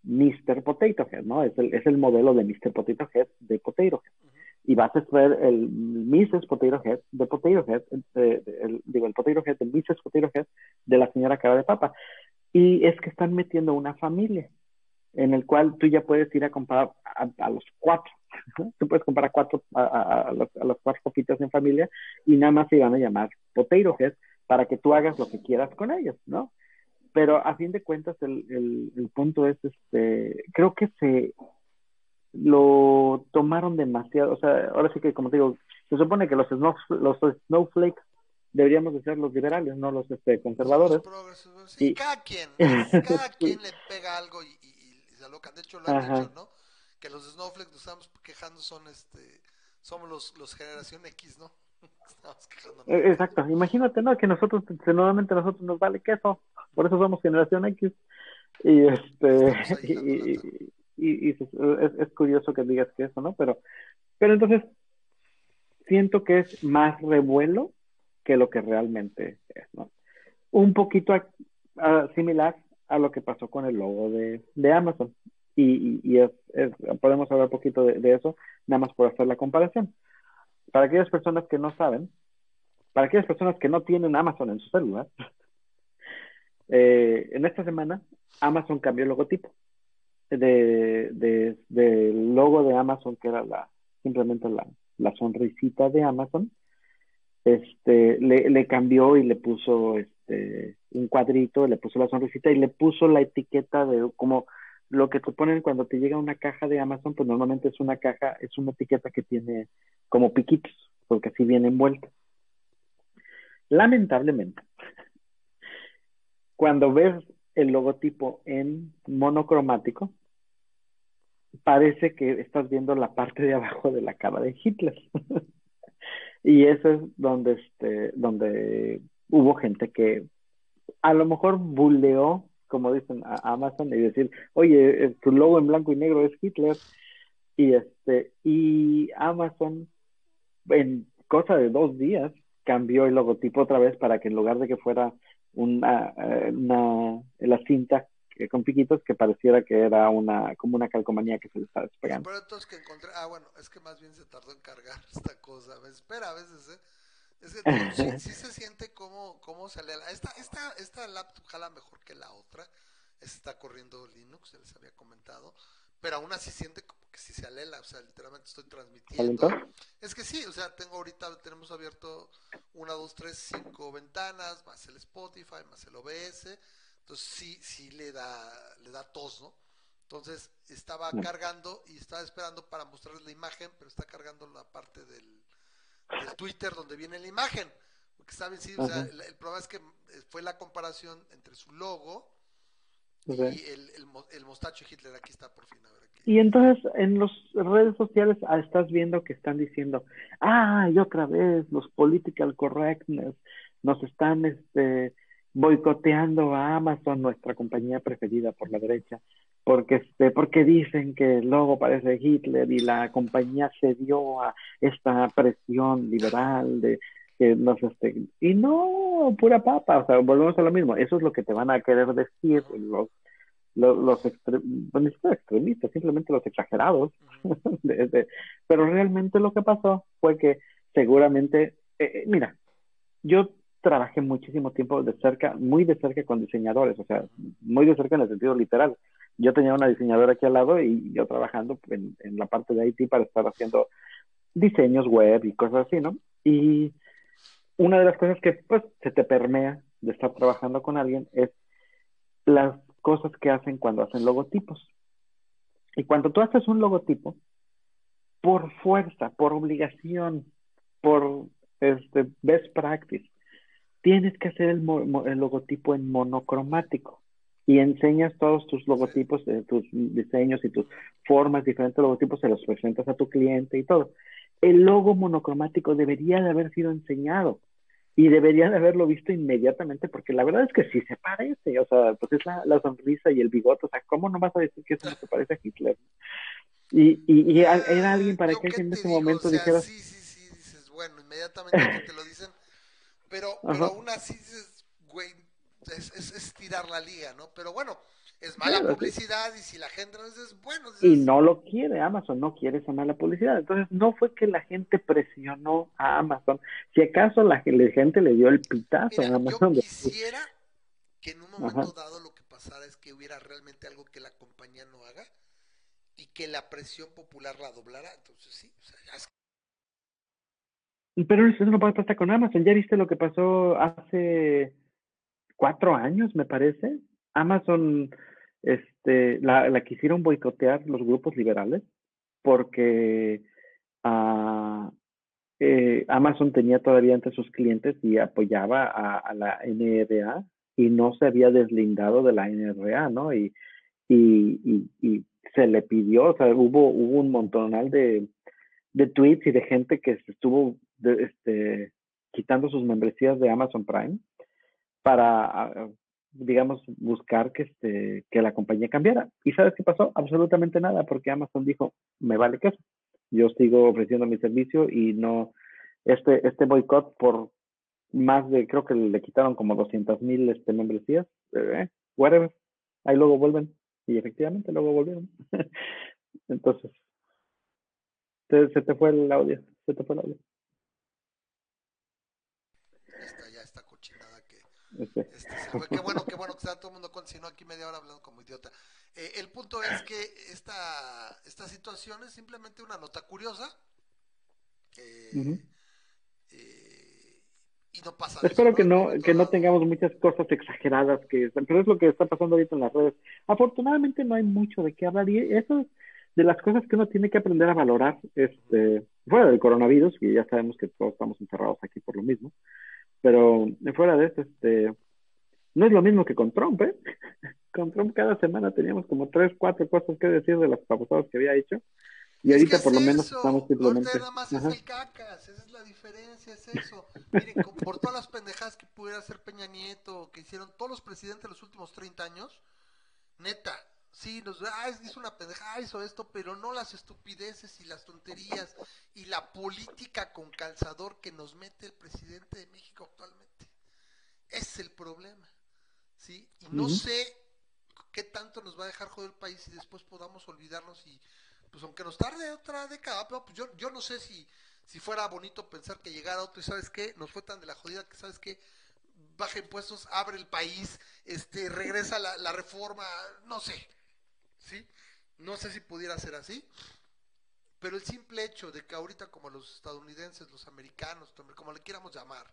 Mr. Potato Head, ¿no? Es el, es el modelo de Mr. Potato Head de Potato Head. Y vas a ver el Mrs. Potato Head de Potato Head, eh, digo, el Potato Head, el Mrs. Potato Head de la señora cara de papa. Y es que están metiendo una familia en el cual tú ya puedes ir a comprar a, los cuatro. Tú puedes comprar a, cuatro, a, las, cuatro copitas en familia y nada más se van a llamar potato heads para que tú hagas lo que quieras con ellos, ¿no? Pero a fin de cuentas el, el, punto es, este, creo que se lo tomaron demasiado, o sea, ahora sí que como te digo, se supone que los, los snowflakes deberíamos de ser los liberales, no los este, conservadores. Sí, y... cada quien, cada quien le pega algo y, de hecho, lo han dicho, ¿no? Que los Snowflakes nos estamos quejando son este somos los, los generación X, ¿no? [LAUGHS] E, exacto, imagínate, ¿no? Que nosotros, nuevamente nosotros nos vale queso, por eso somos generación X. Y este, y, y, es, es, curioso que digas que eso, ¿no? Pero, pero entonces, siento que es más revuelo que lo que realmente es, ¿no? Un poquito similar a lo que pasó con el logo de, de Amazon. Y, es, podemos hablar un poquito de, eso, nada más por hacer la comparación. Para aquellas personas que no saben, para aquellas personas que no tienen Amazon en su celular, [LAUGHS] eh, en esta semana Amazon cambió el logotipo de, de, del logo de Amazon, que era la simplemente la, la sonrisita de Amazon, este, le, le, cambió y le puso este, un cuadrito, le puso la sonrisita y le puso la etiqueta de como lo que te ponen cuando te llega una caja de Amazon, pues normalmente es una caja, es una etiqueta que tiene como piquitos, porque así viene envuelta. Lamentablemente, cuando ves el logotipo en monocromático, parece que estás viendo la parte de abajo de la cara de Hitler. [LAUGHS] y eso es donde, este, donde hubo gente que a lo mejor buleó, como dicen a Amazon, y decir, oye, eh, tu logo en blanco y negro es Hitler. Y este, y Amazon en cosa de dos días cambió el logotipo otra vez para que en lugar de que fuera una, eh, una la cinta con piquitos que pareciera que era una como una calcomanía que se le estaba despegando. Ah bueno, es que más bien se tardó en cargar [LAUGHS] esta cosa, espera a veces, ¿eh? Es que [LAUGHS] sí, se siente como, cómo sale, esta, esta, esta laptop jala mejor que la otra, está corriendo Linux, se les había comentado, pero aún así siente como que si se alela, o sea, literalmente estoy transmitiendo. Es que sí, o sea, tengo ahorita, tenemos abierto una, dos, tres, cinco ventanas, más el Spotify, más el OBS, entonces sí, sí le da, le da tos, ¿no? Entonces estaba cargando y estaba esperando para mostrarles la imagen, pero está cargando la parte del, Twitter donde viene la imagen. Porque saben, sí, o sea, el, problema es que fue la comparación entre su logo y el, el, mostacho Hitler. Aquí está por fin, a ver aquí. Y entonces en las redes sociales ah, estás viendo que están diciendo, ah, y otra vez los political correctness nos están este boicoteando a Amazon, nuestra compañía preferida por la derecha, porque este, porque dicen que el logo parece Hitler y la compañía cedió a esta presión liberal de que nos este, y no pura papa, o sea, volvemos a lo mismo, eso es lo que te van a querer decir los los, los extremistas, simplemente los exagerados, [LAUGHS] pero realmente lo que pasó fue que seguramente, eh, eh, mira, yo trabajé muchísimo tiempo de cerca, muy de cerca con diseñadores, o sea, muy de cerca en el sentido literal. Yo tenía una diseñadora aquí al lado y yo trabajando en, la parte de IT para estar haciendo diseños web y cosas así, ¿no? Y una de las cosas que pues se te permea de estar trabajando con alguien es las cosas que hacen cuando hacen logotipos. Y cuando tú haces un logotipo, por fuerza, por obligación, por este best practice, tienes que hacer el, logotipo en monocromático y enseñas todos tus logotipos, eh, tus diseños y tus formas, diferentes logotipos, se los presentas a tu cliente y todo. El logo monocromático debería de haber sido enseñado y debería de haberlo visto inmediatamente porque la verdad es que sí se parece, o sea, pues es la, sonrisa y el bigote, o sea, ¿cómo no vas a decir que eso no se parece a Hitler? Y, y, era alguien para que en ese momento dijera... Sí, sí, sí, dices, bueno, inmediatamente te lo dicen pero, pero aún así, güey, es, es, tirar la liga, ¿no? Pero bueno, es mala publicidad y si la gente no es bueno. Y no lo quiere, Amazon no quiere esa mala publicidad. Entonces, no fue que la gente presionó a Amazon. Si acaso la, gente le dio el pitazo a Amazon. Yo quisiera que en un momento dado lo que pasara es que hubiera realmente algo que la compañía no haga y que la presión popular la doblara. Entonces, sí, o sea, ya es pero eso no pasa con Amazon. ¿Ya viste lo que pasó hace cuatro años, me parece? Amazon este, la, la quisieron boicotear los grupos liberales porque uh, eh, Amazon tenía todavía entre sus clientes y apoyaba a, la NRA y no se había deslindado de la NRA, ¿no? Y, y, y, y se le pidió, o sea, hubo, hubo un montonal de, de tweets y de gente que estuvo este, quitando sus membresías de Amazon Prime para, ah, digamos, buscar que, este, que la compañía cambiara. ¿Y sabes qué pasó? Absolutamente nada, porque Amazon dijo, me vale queso. Yo sigo ofreciendo mi servicio y no, este, este boicot por más de, creo que le quitaron como 200 mil este, membresías, eh, whatever. Ahí luego vuelven. Y efectivamente luego volvieron. [LAUGHS] Entonces, se te fue el audio, se te fue el audio. Esta ya que este, se fue. Qué bueno, qué bueno que está todo el mundo con, si no aquí media hora hablando como idiota. Eh, el punto es que esta, esta situación es simplemente una nota curiosa. Eh, eh, y no pasa Espero que no, que no tengamos muchas cosas exageradas, que pero es lo que está pasando ahorita en las redes. Afortunadamente no hay mucho de qué hablar y eso es de las cosas que uno tiene que aprender a valorar, este, fuera del coronavirus, y ya sabemos que todos estamos encerrados aquí por lo mismo, pero fuera de eso, este, no es lo mismo que con Trump, ¿eh? [LAUGHS] con Trump cada semana teníamos como tres, cuatro cosas que decir de las pasadas que había hecho. Y ahorita por lo menos estamos simplemente... nada más es el cacas, esa es la diferencia, es eso. Miren, por todas las pendejadas que pudiera hacer Peña Nieto, que hicieron todos los presidentes de los últimos 30 años, neta, Sí, nos ah, hizo una pendeja, hizo esto, pero no las estupideces y las tonterías y la política con calzador que nos mete el presidente de México actualmente. es el problema. ¿Sí? Y no sé qué tanto nos va a dejar joder el país y después podamos olvidarnos y pues aunque nos tarde otra década, pero pues yo, yo no sé si, si fuera bonito pensar que llegara otro y sabes qué, nos fue tan de la jodida que sabes qué, baja impuestos, abre el país, este, regresa la, la reforma, no sé. ¿Sí? No sé si pudiera ser así, pero el simple hecho de que ahorita como los estadounidenses, los americanos, como le quieramos llamar,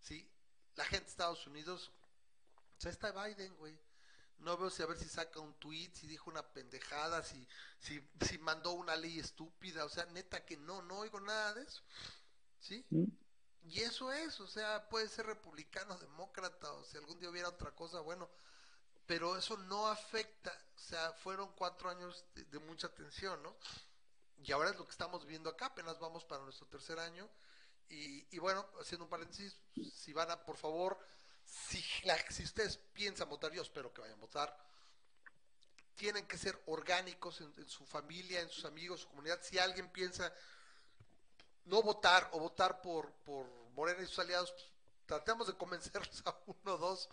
¿sí? La gente de Estados Unidos, o sea, está Biden, güey. No veo si a ver si saca un tweet, si dijo una pendejada, si, si, si mandó una ley estúpida, o sea, neta que no, no oigo nada de eso, ¿sí? Mm. Y eso es, o sea, puede ser republicano, demócrata, o si algún día hubiera otra cosa, bueno, pero eso no afecta, o sea, fueron cuatro años de, mucha tensión, ¿no? Y ahora es lo que estamos viendo acá, apenas vamos para nuestro tercer año. Y, bueno, haciendo un paréntesis, si van a, por favor, si, si ustedes piensan votar, yo espero que vayan a votar, tienen que ser orgánicos en, su familia, en sus amigos, su comunidad. Si alguien piensa no votar o votar por, por Morena y sus aliados, pues, tratemos de convencerlos [LAUGHS] a uno o dos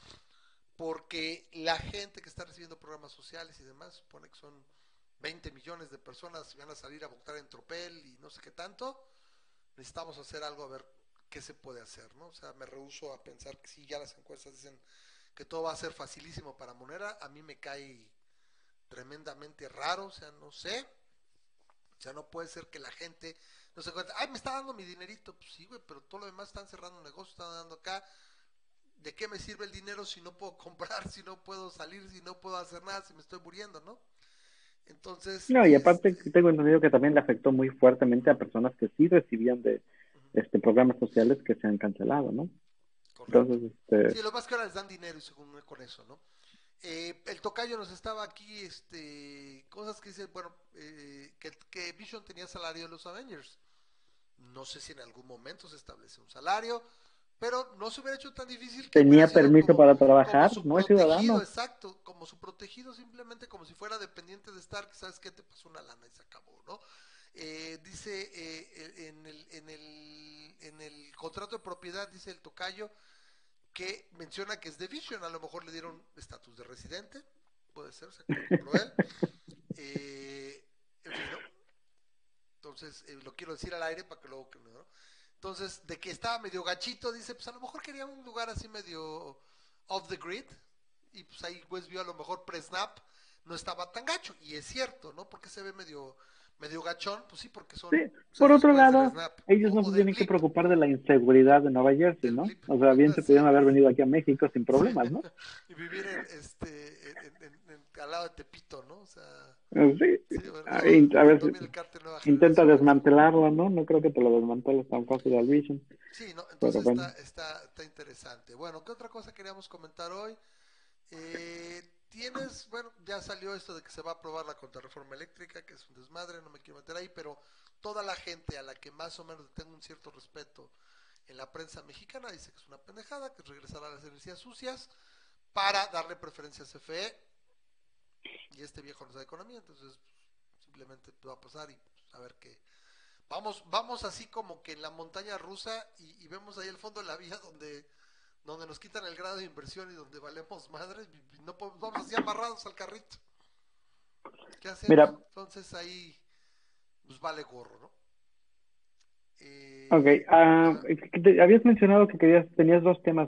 porque la gente que está recibiendo programas sociales y demás, supone que son 20 millones de personas, van a salir a votar en tropel y no sé qué tanto, necesitamos hacer algo a ver qué se puede hacer, ¿no? O sea, me rehuso a pensar que si ya las encuestas dicen que todo va a ser facilísimo para Monera, a mí me cae tremendamente raro, o sea, no sé. O sea, no puede ser que la gente no se cuenta, ay, me está dando mi dinerito, pues sí, güey, pero todo lo demás están cerrando negocios, están dando acá, ¿de qué me sirve el dinero si no puedo [LAUGHS] comprar, si no puedo salir, si no puedo hacer nada, si me estoy muriendo, ¿no? Entonces... No, y aparte este tengo entendido que también le afectó muy fuertemente a personas que sí recibían de este programas sociales que se han cancelado, ¿no? Entonces, este... Sí, lo más que ahora les dan dinero y según con eso, ¿no? Eh, el tocayo nos estaba aquí, este, cosas que dice, bueno, eh, que, que Vision tenía salario de los Avengers. No sé si en algún momento se establece un salario, pero no se hubiera hecho tan difícil. Tenía permiso para trabajar, no es ciudadano. Exacto, como su protegido, simplemente como si fuera dependiente de Stark, ¿sabes qué? Te pasó una lana y se acabó, ¿no? Eh, dice eh, en, el, en, el, en el contrato de propiedad, dice el tocayo, que menciona que es de Vision, a lo mejor le dieron estatus de residente, puede ser, o sea, él. [LAUGHS] Eh, en fin, ¿no? Entonces, eh, lo quiero decir al aire para que luego... ¿no? Entonces, de que estaba medio gachito, dice, pues a lo mejor quería un lugar así medio off the grid. Y pues ahí pues vio a lo mejor pre-snap no estaba tan gacho. Y es cierto, ¿no? Porque se ve medio medio gachón, pues sí, porque son... Sí. Por otro lado, ellos no se tienen que preocupar de la inseguridad de Nueva Jersey, ¿no? O sea, bien se pudieron haber venido aquí a México sin problemas, ¿no? [LAUGHS] y vivir en, este, en, al lado de Tepito, ¿no? O sea... Sí, a, ver, intenta desmantelarlo, ¿no? No creo que te lo desmanteles tan fácil al Vision. Sí, ¿no? Entonces está, está, está interesante. Bueno, ¿qué otra cosa queríamos comentar hoy? Eh tienes, bueno, ya salió esto de que se va a aprobar la contrarreforma eléctrica, que es un desmadre, no me quiero meter ahí, pero toda la gente a la que más o menos tengo un cierto respeto en la prensa mexicana dice que es una pendejada, que es regresar a las energías sucias para darle preferencia a CFE y este viejo no sabe economía, entonces pues, simplemente va a pasar y pues, a ver qué. Vamos, vamos así como que en la montaña rusa y, vemos ahí el fondo de la vía donde, donde nos quitan el grado de inversión y donde valemos madres no podemos, vamos así amarrados al carrito. ¿Qué hacemos? Mira. Entonces ahí pues vale gorro, ¿no? Eh, ok, ah, habías mencionado que querías, tenías dos temas